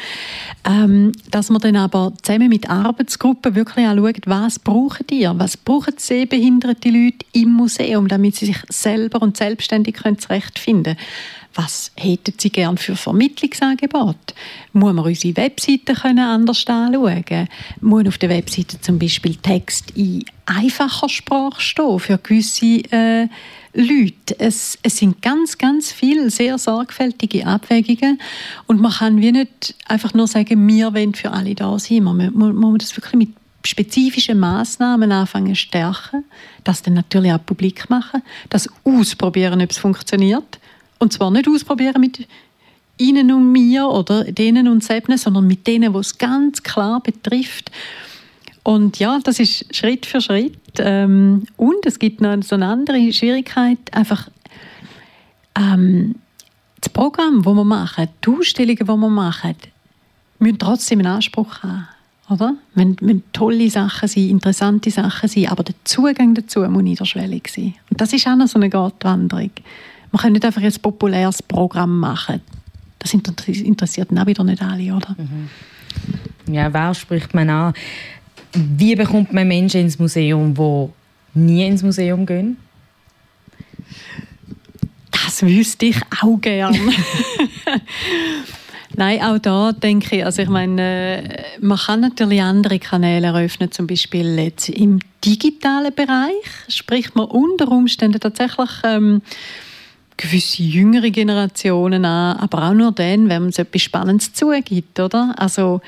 kann. Ähm, dass man dann aber zusammen mit Arbeitsgruppen wirklich auch schaut, was brauchen die, was brauchen sehbehinderte Leute im Museum, damit sie sich selber und selbstständig zurechtfinden können was hätten Sie gern für Vermittlungsangebot? Muss man unsere Webseite können anders anschauen? Muss auf der Webseite zum Beispiel Text in einfacher Sprache stehen für gewisse äh, Leute? Es, es sind ganz, ganz viele sehr sorgfältige Abwägungen und man kann wie nicht einfach nur sagen, wir wollen für alle da sein. Man, muss das wirklich mit spezifischen Maßnahmen anfangen stärken, das dann natürlich auch publik machen, das ausprobieren, ob es funktioniert und zwar nicht ausprobieren mit Ihnen und mir oder denen und Sebne, sondern mit denen, die es ganz klar betrifft. Und ja, das ist Schritt für Schritt. Ähm, und es gibt noch so eine andere Schwierigkeit, einfach ähm, das Programm, das wir machen, die Ausstellungen, die wir machen, müssen trotzdem einen Anspruch haben. Oder? Wenn, wenn tolle Sachen sind, interessante Sachen sind, aber der Zugang dazu muss niederschwellig sein. Und das ist auch noch so eine Gartwanderung. Man kann nicht einfach ein populäres Programm machen. Das interessiert dann auch wieder nicht alle, oder? Mhm. Ja, wer spricht man an? Wie bekommt man Menschen ins Museum, die nie ins Museum gehen? das wüsste ich auch gern. Nein, auch da denke ich, also ich meine, äh, man kann natürlich andere Kanäle eröffnen, zum Beispiel jetzt im digitalen Bereich spricht man unter Umständen tatsächlich ähm, gewisse jüngere Generationen an, aber auch nur dann, wenn man etwas Spannendes zugibt, oder? Also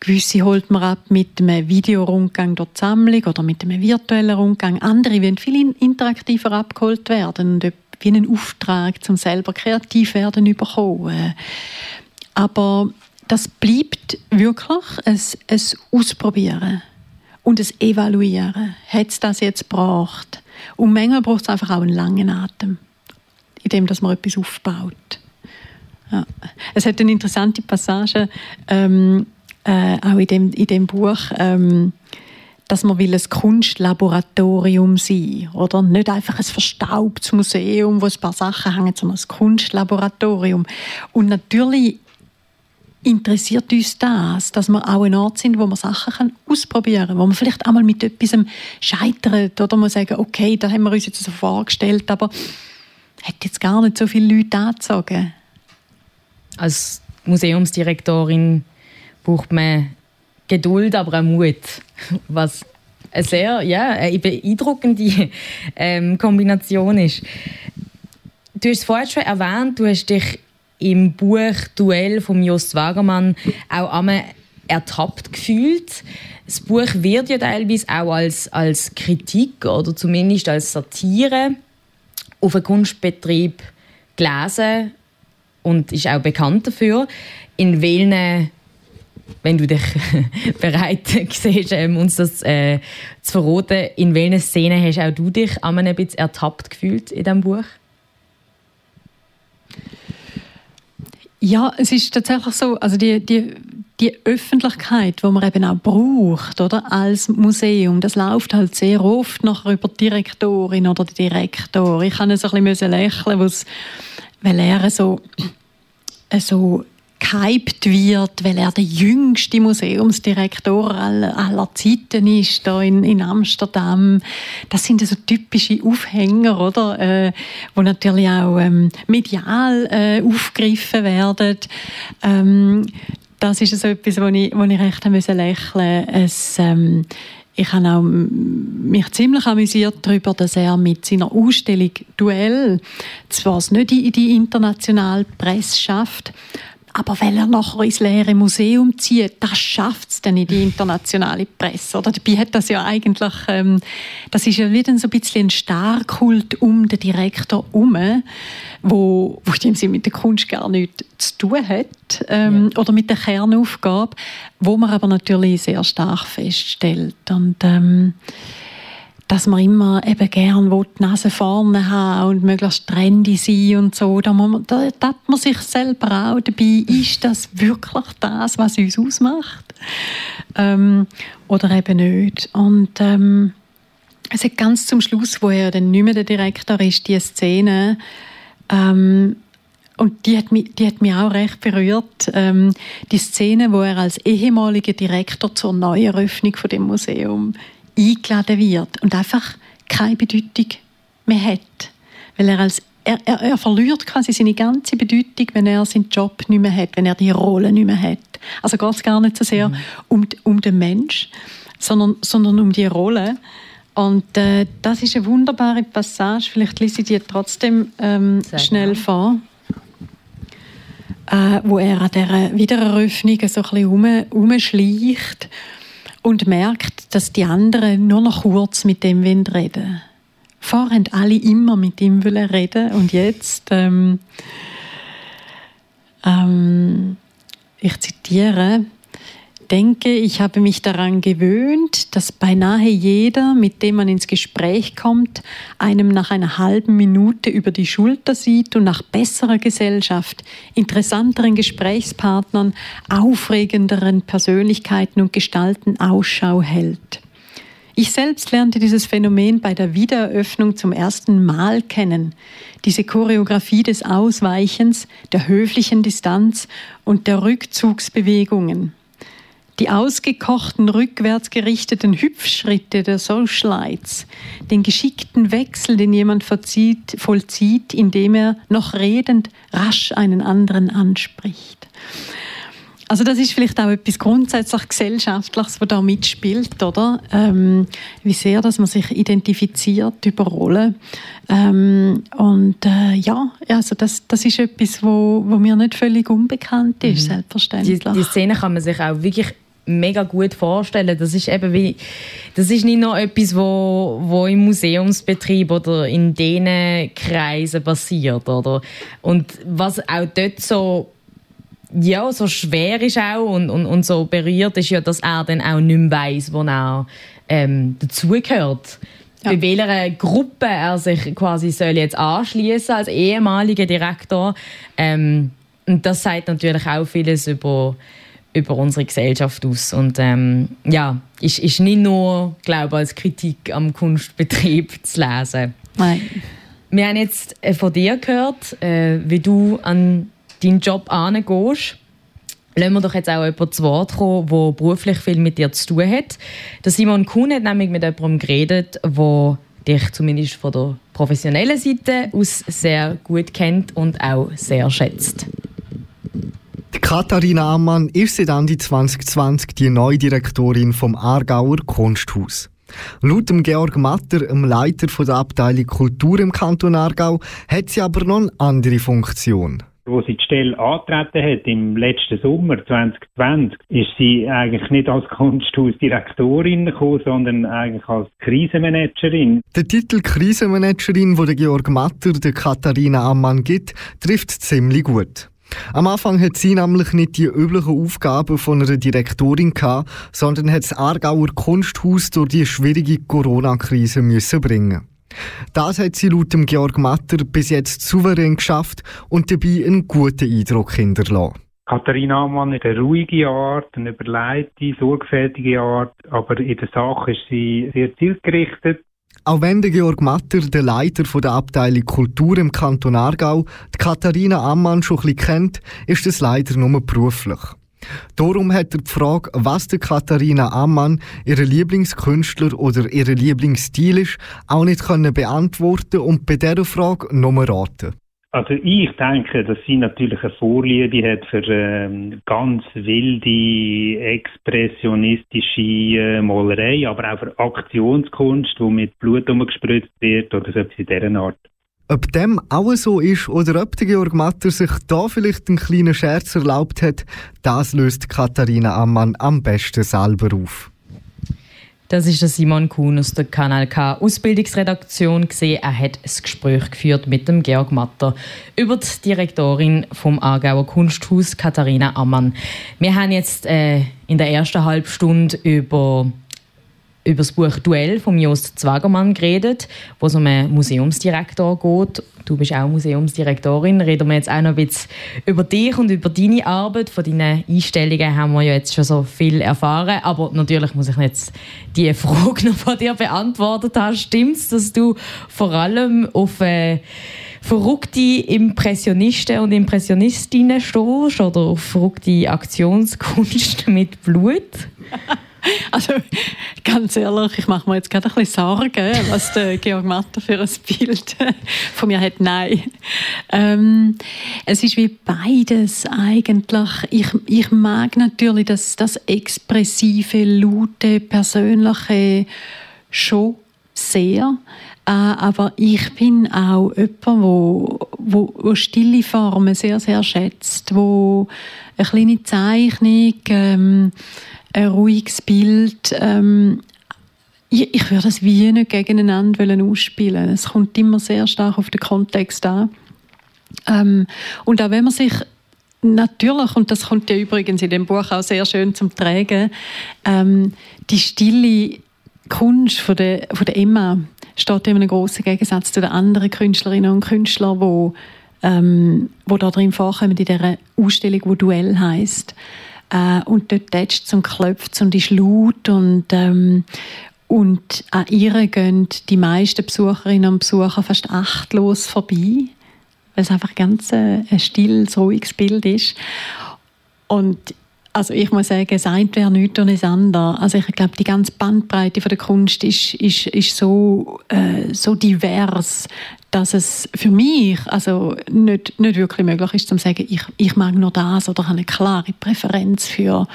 gewisse holt man ab mit einem Videorundgang durch die Sammlung oder mit einem virtuellen Rundgang. Andere wollen viel interaktiver abgeholt werden und wie einen Auftrag zum selber kreativ werden bekommen. Aber das bleibt wirklich ein, ein Ausprobieren und ein Evaluieren. Hat es das jetzt gebracht? Und manchmal braucht es einfach auch einen langen Atem, in dem dass man etwas aufbaut. Ja. Es hat eine interessante Passage, ähm, äh, auch in dem, in dem Buch, ähm, dass man will ein Kunstlaboratorium sein oder nicht einfach ein verstaubtes Museum, wo ein paar Sachen hängen, sondern ein Kunstlaboratorium. Und natürlich interessiert uns das, dass wir auch ein Ort sind, wo man Sachen kann ausprobieren kann, wo man vielleicht einmal mit etwas scheitert oder man sagen, okay, da haben wir uns jetzt so vorgestellt, aber hat jetzt gar nicht so viele Leute angezogen. Als Museumsdirektorin braucht man Geduld, aber auch Mut, was eine sehr ja, eine beeindruckende ähm, Kombination ist. Du hast es vorhin schon erwähnt, du hast dich im Buch Duell von Jost Wagermann auch einmal ertappt gefühlt. Das Buch wird ja teilweise auch als, als Kritik oder zumindest als Satire auf einen Kunstbetrieb gelesen und ist auch bekannt dafür. In welchen, wenn du dich bereit siehst, ähm, uns das äh, zu verraten, in welchen Szenen hast auch du dich einmal ein bisschen ertappt gefühlt in diesem Buch? Ja, es ist tatsächlich so, also die, die, die Öffentlichkeit, die man eben auch braucht, oder, als Museum, das läuft halt sehr oft nachher über die Direktorin oder den Direktor. Ich habe so ein bisschen lächeln, weil er so, so gehypt wird, weil er der jüngste Museumsdirektor aller, Zeiten ist, da in, in Amsterdam. Das sind so typische Aufhänger, oder? Äh, wo natürlich auch ähm, medial äh, aufgegriffen werden. Ähm, das ist so etwas, wo ich, wo ich recht lächeln musste. Es, ähm, ich habe auch mich ziemlich amüsiert darüber, dass er mit seiner Ausstellung Duell zwar es nicht in die internationale Presse schafft, aber weil er nachher ins leere Museum zieht, das schafft es dann in die internationale Presse. Oder dabei hat das ja eigentlich, ähm, das ist ja wieder so ein bisschen ein Starkult um den Direktor herum, wo, wo dem mit der Kunst gar nichts zu tun hat ähm, ja. oder mit der Kernaufgabe, wo man aber natürlich sehr stark feststellt. Und ähm, dass man immer eben gern die Nase vorne haben und möglichst trendy sein und so. Da, muss man, da, da man sich selber auch dabei, ist das wirklich das, was uns ausmacht? Ähm, oder eben nicht. Und ähm, es hat ganz zum Schluss, wo er dann nicht mehr der Direktor ist, die Szene, ähm, und die hat, mich, die hat mich auch recht berührt. Ähm, die Szene, wo er als ehemaliger Direktor zur Neueröffnung von dem Museum eingeladen wird und einfach keine Bedeutung mehr hat. Weil er als er, er, er, verliert quasi seine ganze Bedeutung, wenn er seinen Job nicht mehr hat, wenn er die Rolle nicht mehr hat. Also geht es gar nicht so sehr mhm. um, um den Mensch, sondern, sondern um die Rolle. Und äh, das ist eine wunderbare Passage. Vielleicht lese ich die trotzdem ähm, schnell vor. Äh, wo er an dieser Wiedereröffnung so ein bisschen umschleicht und merkt, dass die anderen nur noch kurz mit dem reden. Vorher haben alle immer mit ihm reden und jetzt, ähm, ähm, ich zitiere, denke, ich habe mich daran gewöhnt, dass beinahe jeder, mit dem man ins Gespräch kommt, einem nach einer halben Minute über die Schulter sieht und nach besserer Gesellschaft, interessanteren Gesprächspartnern, aufregenderen Persönlichkeiten und Gestalten Ausschau hält. Ich selbst lernte dieses Phänomen bei der Wiedereröffnung zum ersten Mal kennen. Diese Choreografie des Ausweichens, der höflichen Distanz und der Rückzugsbewegungen. Die ausgekochten, rückwärts gerichteten Hüpfschritte der Socialites, den geschickten Wechsel, den jemand verzieht, vollzieht, indem er noch redend rasch einen anderen anspricht. Also das ist vielleicht auch etwas grundsätzlich Gesellschaftliches, was da mitspielt, oder? Ähm, wie sehr, dass man sich identifiziert über Rollen. Ähm, und äh, ja, also das, das ist etwas, wo, wo mir nicht völlig unbekannt ist, mhm. selbstverständlich. Die, die Szene kann man sich auch wirklich mega gut vorstellen. Das ist eben wie, das ist nicht nur etwas, wo, wo im Museumsbetrieb oder in diesen Kreisen passiert, oder? Und was auch dort so ja, so schwer ist auch und, und, und so berührt ist ja, dass er dann auch nicht mehr weiss, wo er ähm, dazugehört. Ja. Bei welcher Gruppe er sich quasi soll jetzt anschließen als ehemaliger Direktor. Ähm, und das sagt natürlich auch vieles über, über unsere Gesellschaft aus. Und ähm, ja, ist, ist nicht nur, glaube als Kritik am Kunstbetrieb zu lesen. Nein. Wir haben jetzt äh, von dir gehört, äh, wie du an deinen Job angehst, lassen wir doch jetzt auch jemanden zu Wort kommen, der beruflich viel mit dir zu tun hat. Der Simon Kuhn hat nämlich mit jemandem geredet, der dich zumindest von der professionellen Seite aus sehr gut kennt und auch sehr schätzt. Die Katharina Ammann ist seit Ende 2020 die neue Direktorin vom Aargauer Kunsthaus. Laut dem Georg Matter, dem Leiter der Abteilung Kultur im Kanton Aargau, hat sie aber noch eine andere Funktion wo sie die Stelle antreten hat im letzten Sommer 2020, ist sie eigentlich nicht als Kunsthausdirektorin gekommen, sondern eigentlich als Krisenmanagerin. Der Titel Krisenmanagerin, der Georg Matter der Katharina Ammann gibt, trifft ziemlich gut. Am Anfang hat sie nämlich nicht die üblichen Aufgaben von einer Direktorin gehabt, sondern hat das Aargauer Kunsthaus durch die schwierige Corona-Krise müssen bringen. Das hat sie laut dem Georg Matter bis jetzt souverän geschafft und dabei einen guten Eindruck hinterlassen. Katharina Amann hat eine ruhige Art, eine überlegte, sorgfältige Art, aber in der Sache ist sie sehr zielgerichtet. Auch wenn der Georg Matter, der Leiter der Abteilung Kultur im Kanton Aargau, die Katharina Ammann schon ein bisschen kennt, ist das leider nur beruflich. Darum hat er die Frage, was der Katharina Ammann, ihre Lieblingskünstler oder ihre Lieblingsstil ist, auch nicht können beantworten und bei dieser Frage nochmal raten. Also ich denke, dass sie natürlich eine Vorliebe hat für ähm, ganz wilde, expressionistische äh, Malerei, aber auch für Aktionskunst, die mit Blut umgespritzt wird oder so etwas in dieser Art. Ob dem auch so ist oder ob der Georg Matter sich da vielleicht einen kleinen Scherz erlaubt hat, das löst Katharina Ammann am besten selber auf. Das ist der Simon Kuhn aus der Kanal K Ausbildungsredaktion gesehen. Er hat ein Gespräch geführt mit dem Georg Matter über die Direktorin vom Aargauer Kunsthaus Katharina Ammann. Wir haben jetzt äh, in der ersten Halbstunde über über das Buch Duell von Jost Zwagermann geredet, wo es um einen Museumsdirektor geht. Du bist auch Museumsdirektorin. Reden wir jetzt auch noch ein bisschen über dich und über deine Arbeit. Von deinen Einstellungen haben wir ja jetzt schon so viel erfahren. Aber natürlich muss ich jetzt die Frage noch von dir beantwortet haben. Stimmt es, dass du vor allem auf äh, verrückte Impressionisten und Impressionistinnen stehst oder auf verrückte Aktionskunst mit Blut? Also ganz ehrlich, ich mache mir jetzt gerade ein bisschen Sorgen, was der Georg Matter für ein Bild von mir hat. Nein. Ähm, es ist wie beides eigentlich. Ich, ich mag natürlich das, das expressive, laute, persönliche schon sehr. Äh, aber ich bin auch jemand, wo, wo, wo stille Formen sehr, sehr schätzt, wo eine kleine Zeichnung ähm, ein ruhiges Bild. Ähm, ich, ich würde das wie nicht gegeneinander ausspielen. Es kommt immer sehr stark auf den Kontext an. Ähm, und auch wenn man sich natürlich, und das kommt ja übrigens in dem Buch auch sehr schön zum Tragen, ähm, die stille Kunst von der, von der Emma steht in einem großen Gegensatz zu den anderen Künstlerinnen und Künstlern, die ähm, wo da drin vorkommen in dieser Ausstellung, wo Duell heißt. Äh, und dort tätscht es und klopft und ist laut und, ähm, und an ihr gehen die meisten Besucherinnen und Besucher fast achtlos vorbei, weil es einfach ganz äh, ein stilles, ruhiges Bild ist. Und also ich muss sagen, das eine wäre nichts ohne das andere. Also ich glaube, die ganze Bandbreite von der Kunst ist, ist, ist so, äh, so divers, dass es für mich also nicht, nicht wirklich möglich ist, zu sagen, ich, ich mag nur das oder habe eine klare Präferenz für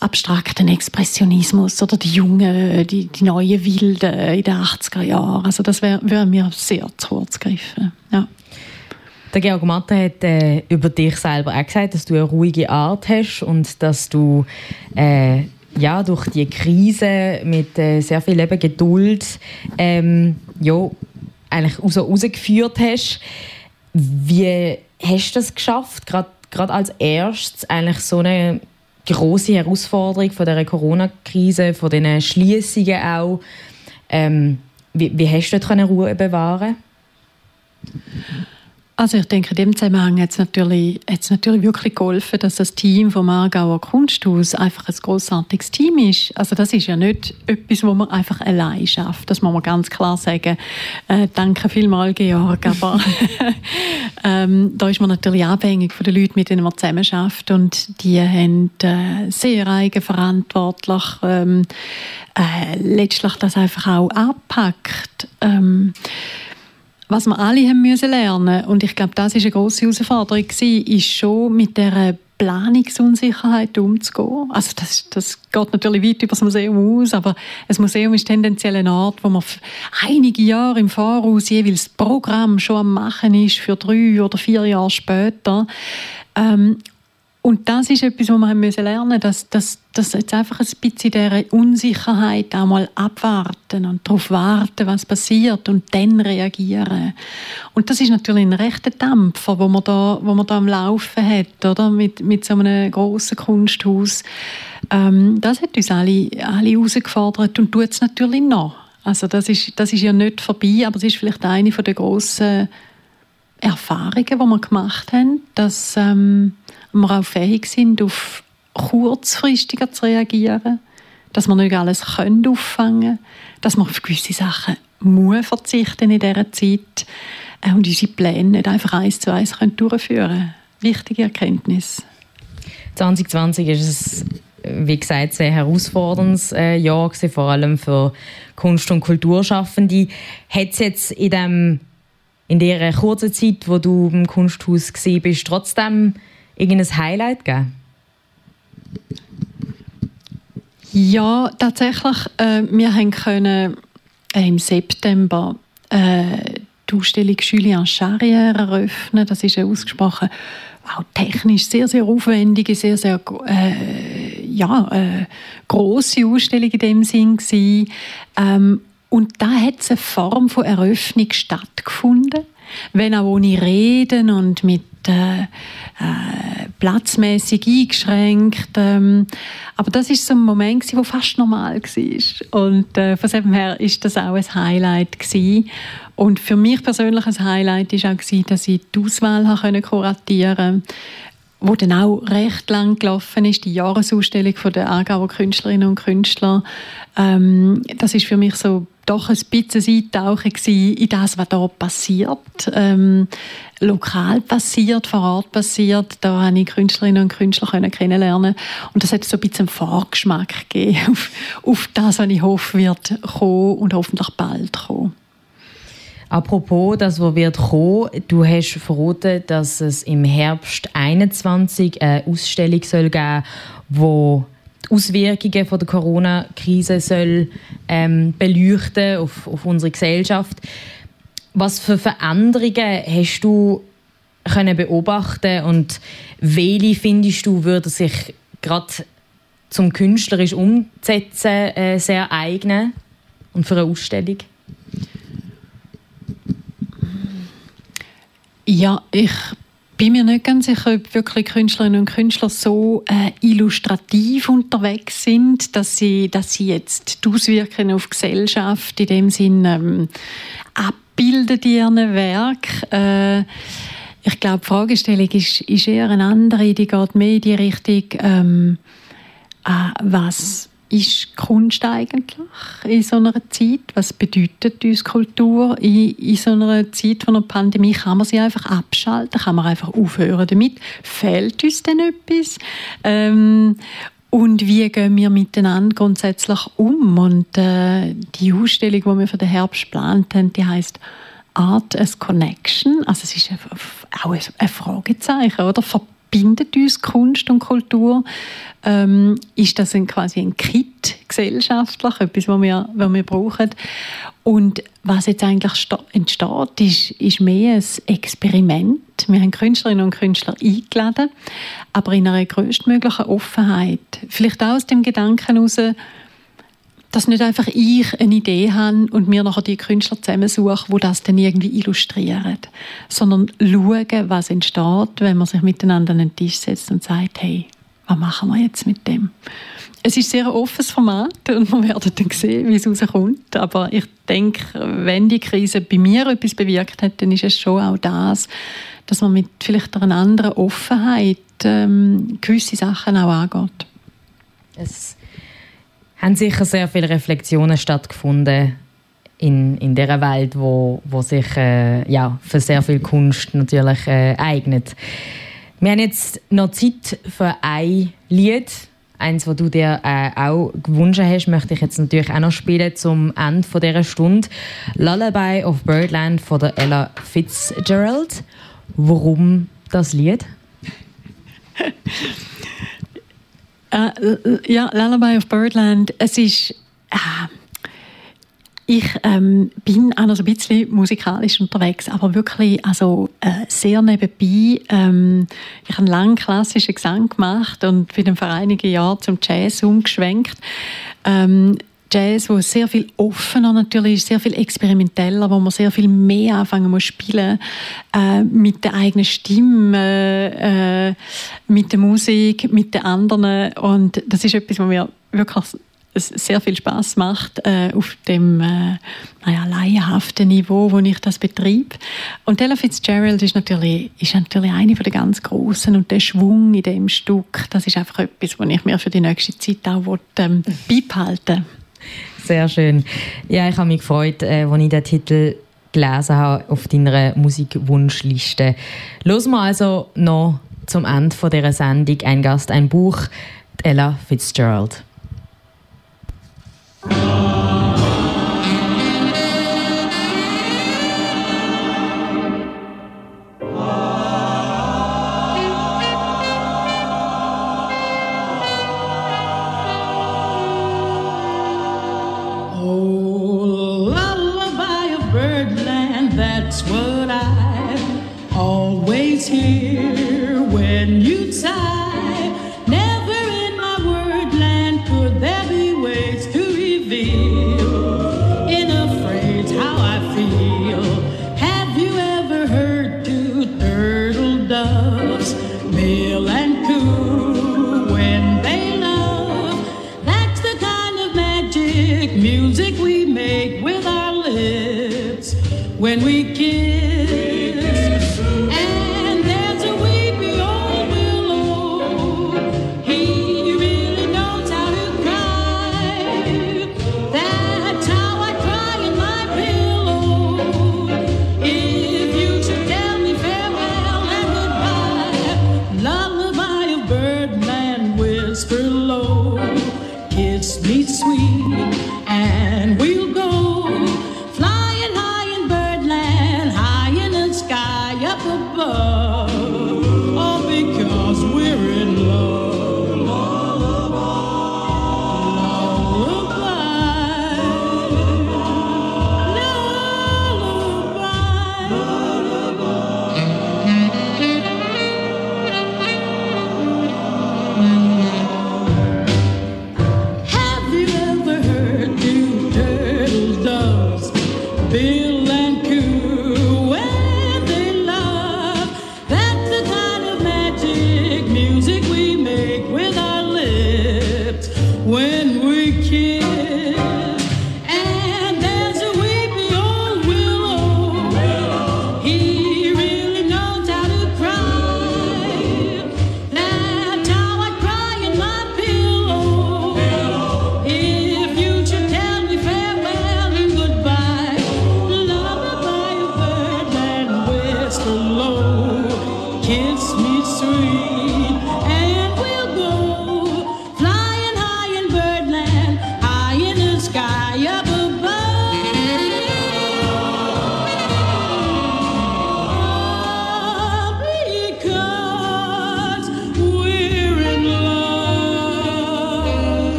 abstrakten Expressionismus oder die junge, die, die neue Wilde in den 80er Jahren. Also das wäre wär mir sehr zu kurz gegriffen. Ja. Der Georg Matte hat äh, über dich selber auch gesagt, dass du eine ruhige Art hast und dass du äh, ja, durch die Krise mit äh, sehr viel Geduld ähm, ja, eigentlich so rausgeführt hast. Wie hast du das geschafft, gerade als erstes eigentlich so eine große Herausforderung von der Corona-Krise, von den Schließungen auch. Ähm, wie, wie hast du dort Ruhe bewahren? Also ich denke, in dem Zusammenhang hat es natürlich, natürlich wirklich geholfen, dass das Team vom Aargauer Kunsthaus einfach ein großartiges Team ist. Also das ist ja nicht etwas, wo man einfach allein schafft. Das muss man ganz klar sagen. Äh, danke vielmals, Georg. Aber ähm, da ist man natürlich abhängig von den Leuten, mit denen man zusammen schafft und die haben äh, sehr eigenverantwortlich ähm, äh, letztlich das einfach auch abpackt. Ähm, was wir alle haben müssen lernen und ich glaube, das ist eine große Herausforderung ist schon mit der Planungsunsicherheit umzugehen. Also das, das geht natürlich weit über das Museum aus, aber ein Museum ist tendenziell ein Ort, wo man einige Jahre im Voraus jeweils Programm schon am machen ist für drei oder vier Jahre später. Ähm, und das ist etwas, was wir haben müssen lernen dass, dass, dass jetzt einfach ein bisschen dieser Unsicherheit einmal abwarten und darauf warten, was passiert und dann reagieren. Und das ist natürlich ein rechter Dampfer, wo man da, wo man da am Laufen hat, oder? Mit, mit so einem grossen Kunsthaus. Ähm, das hat uns alle, alle herausgefordert und tut es natürlich noch. Also das ist, das ist ja nicht vorbei, aber es ist vielleicht eine der grossen Erfahrungen, die wir gemacht haben, dass ähm, wir auch fähig sind, auf kurzfristiger zu reagieren, dass wir nicht alles können auffangen dass wir auf gewisse Sachen muss verzichten in dieser Zeit äh, und unsere Pläne nicht einfach eins zu eins können durchführen können. Wichtige Erkenntnis. 2020 ist es, wie gesagt, sehr herausforderndes äh, Jahr vor allem für Kunst- und Kulturschaffende. Hat es jetzt in, dem, in der kurzen Zeit, wo du im Kunsthaus warst, trotzdem irgendein Highlight geben? Ja, tatsächlich. Äh, wir haben können, äh, im September äh, die Ausstellung Julien Charrière eröffnen. Das ist eine ausgesprochen auch technisch sehr, sehr aufwendige, sehr, sehr äh, ja, äh, grosse Ausstellung in dem Sinn. Ähm, und da hat eine Form von Eröffnung stattgefunden, wenn auch ohne Reden und mit äh, äh, platzmäßig eingeschränkt. Ähm, aber das ist so ein Moment, der fast normal war. Und äh, von dem her ist das auch ein Highlight gewesen. Und für mich persönlich ein Highlight war auch, gewesen, dass ich die Auswahl habe kuratieren konnte wo dann auch recht lang gelaufen ist, die Jahresausstellung der Aargauer Künstlerinnen und Künstler. Ähm, das ist für mich so doch ein bisschen Eintauchen in das, was da passiert. Ähm, lokal passiert, vor Ort passiert. Da habe ich Künstlerinnen und Künstler kennenlernen Und das hat so ein bisschen einen Vorgeschmack gegeben auf, auf das, was ich hoffe, wird kommen und hoffentlich bald kommen. Apropos, das, was wird kommen, du hast verraten, dass es im Herbst 21 eine Ausstellung soll geben soll, die Auswirkungen von der Corona-Krise soll ähm, beleuchten auf, auf unsere Gesellschaft. Was für Veränderungen hast du können beobachten und welche findest du würde sich gerade zum künstlerisch umsetzen äh, sehr eignen und für eine Ausstellung? Ja, ich bin mir nicht ganz sicher, ob wirklich Künstlerinnen und Künstler so äh, illustrativ unterwegs sind, dass sie, dass sie jetzt die Auswirkungen auf die Gesellschaft in dem Sinn ähm, abbilden in ihren Werk. Äh, ich glaube, die Fragestellung ist, ist eher eine andere, die geht mehr in die Richtung, ähm, äh, was ist Kunst eigentlich in so einer Zeit? Was bedeutet uns Kultur in, in so einer Zeit von einer Pandemie? Kann man sie einfach abschalten? Kann man einfach aufhören damit? Fehlt uns denn etwas? Ähm, und wie gehen wir miteinander grundsätzlich um? Und äh, die Ausstellung, die wir für den Herbst geplant haben, die heißt Art as Connection. Also es ist auch ein Fragezeichen, oder? Verbindet uns Kunst und Kultur? Ähm, ist das ein, quasi ein Kit gesellschaftlich, etwas, was wir, was wir brauchen? Und was jetzt eigentlich entsteht, ist, ist mehr ein Experiment. Wir haben Künstlerinnen und Künstler eingeladen, aber in einer größtmöglichen Offenheit. Vielleicht auch aus dem Gedanken heraus, dass nicht einfach ich eine Idee habe und mir nachher die Künstler zusammensuche, die das dann irgendwie illustrieren, sondern schauen, was entsteht, wenn man sich miteinander an den Tisch setzt und sagt, hey, was machen wir jetzt mit dem? Es ist sehr ein offenes Format und wir werden dann sehen, wie es rauskommt. Aber ich denke, wenn die Krise bei mir etwas bewirkt hat, dann ist es schon auch das, dass man mit vielleicht einer anderen Offenheit ähm, gewisse Sachen auch angeht. Es haben sicher sehr viele Reflexionen stattgefunden in, in dieser Welt, wo, wo sich äh, ja, für sehr viel Kunst natürlich äh, eignet. Wir haben jetzt noch Zeit für ein Lied. Eins, das du dir äh, auch gewünscht hast, möchte ich jetzt natürlich auch noch spielen zum Ende dieser Stunde. Lullaby of Birdland von der Ella Fitzgerald. Warum das Lied? Uh, ja, Lullaby of Birdland, es ist... Uh, ich ähm, bin auch noch so ein bisschen musikalisch unterwegs, aber wirklich also, äh, sehr nebenbei. Ähm, ich habe lange klassischen Gesang gemacht und bin dann vor einigen Jahren zum Jazz umgeschwenkt. Ähm, Jazz, wo sehr viel offener natürlich ist, sehr viel experimenteller, wo man sehr viel mehr anfangen muss spielen äh, mit der eigenen Stimme, äh, mit der Musik, mit den anderen und das ist etwas, was mir wirklich sehr viel Spaß macht äh, auf dem äh, naja, laienhaften Niveau, wo ich das betreibe. Und Ella Fitzgerald ist natürlich, ist natürlich eine von den ganz Großen und der Schwung in dem Stück, das ist einfach etwas, was ich mir für die nächste Zeit auch will, ähm, beibehalten Sehr schön. Ja, ich habe mich gefreut, äh, als ich den Titel gelesen habe auf deiner Musikwunschliste. Los wir also noch zum Ende dieser Sendung ein Gast, ein Buch, Ella Fitzgerald.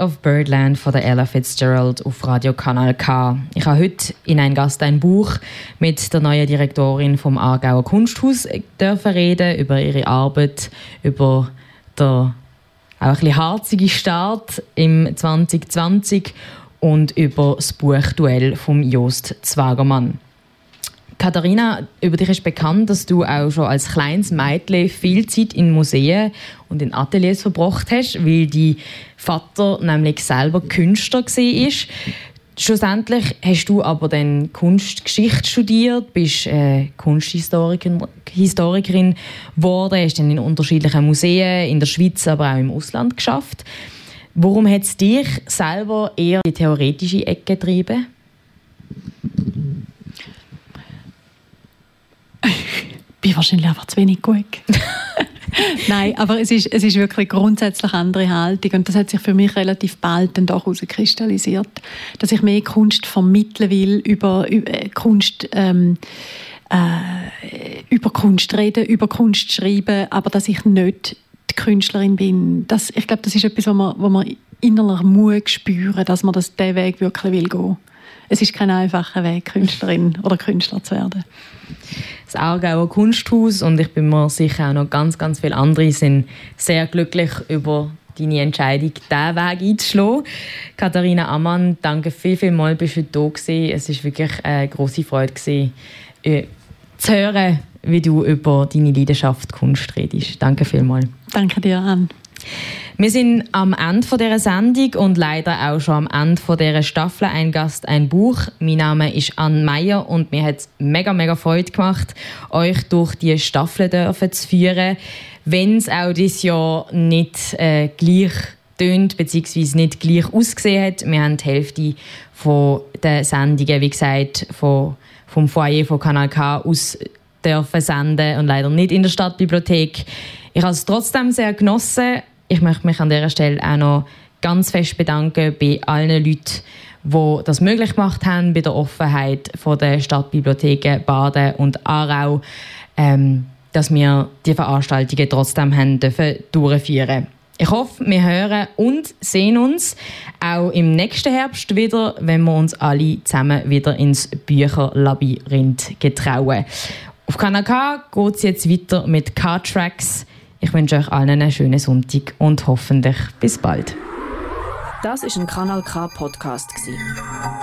Lullaby of Birdland von der Ella Fitzgerald auf Radio Kanal K. Ich habe heute in ein Gast ein Buch mit der neuen Direktorin vom Aargauer Kunsthaus dürfen reden über ihre Arbeit, über den auch ein harzigen Start im 2020 und über das Buch Duell vom Jost Zwagermann. Katharina, über dich ist bekannt, dass du auch schon als kleines Mädchen viel Zeit in Museen und in Ateliers verbracht hast, weil dein Vater nämlich selber Künstler war. Schlussendlich hast du aber dann Kunstgeschichte studiert, bist äh, Kunsthistorikerin geworden, hast dann in unterschiedlichen Museen in der Schweiz, aber auch im Ausland geschafft. Warum hat es dich selber eher die theoretische Ecke getrieben? Bin wahrscheinlich einfach zu wenig gut. Nein, aber es ist, es ist wirklich grundsätzlich eine andere Haltung und das hat sich für mich relativ bald dann doch herauskristallisiert, dass ich mehr Kunst vermitteln will über, über äh, Kunst ähm, äh, über Kunst reden, über Kunst schreiben, aber dass ich nicht die Künstlerin bin. Das, ich glaube, das ist etwas, wo man, wo man innerlich muss spüren, dass man das diesen Weg wirklich will gehen. Es ist kein einfacher Weg, Künstlerin oder Künstler zu werden das Aargauer Kunsthaus und ich bin mir sicher auch noch ganz, ganz viele andere sind sehr glücklich über deine Entscheidung, diesen Weg einzuschlagen. Katharina Ammann, danke viel, viel mal, bist du da gewesen. Es war wirklich eine grosse Freude gewesen, äh, zu hören, wie du über deine Leidenschaft Kunst redest. Danke vielmals. Danke dir, Anne. Wir sind am Ende dieser Sendung und leider auch schon am Ende dieser Staffel «Ein Gast, ein Buch». Mein Name ist Anne Meyer und mir hat es mega, mega Freude gemacht, euch durch die Staffel dürfen zu führen. Wenn es auch dieses Jahr nicht äh, gleich tönt bzw. nicht gleich ausgesehen hat. Wir haben die Hälfte von der Sendungen, wie gesagt, von, vom Foyer von Kanal K aus dürfen senden und leider nicht in der Stadtbibliothek. Ich habe es trotzdem sehr genossen ich möchte mich an dieser Stelle auch noch ganz fest bedanken bei allen Leuten, die das möglich gemacht haben, bei der Offenheit von der Stadtbibliotheken Baden und Aarau, ähm, dass wir die Veranstaltungen trotzdem haben dürfen durchführen ich hoffe, wir hören und sehen uns auch im nächsten Herbst wieder, wenn wir uns alle zusammen wieder ins Bücherlabyrinth getrauen. Auf Kanal K geht es jetzt weiter mit K-Tracks. Ich wünsche euch allen einen schönen Sonntag und hoffentlich bis bald. Das ist ein Kanal K Podcast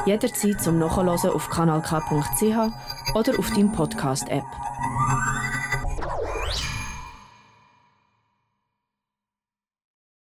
Jederzeit zum Nachhören auf kanalk.ch oder auf deinem Podcast App.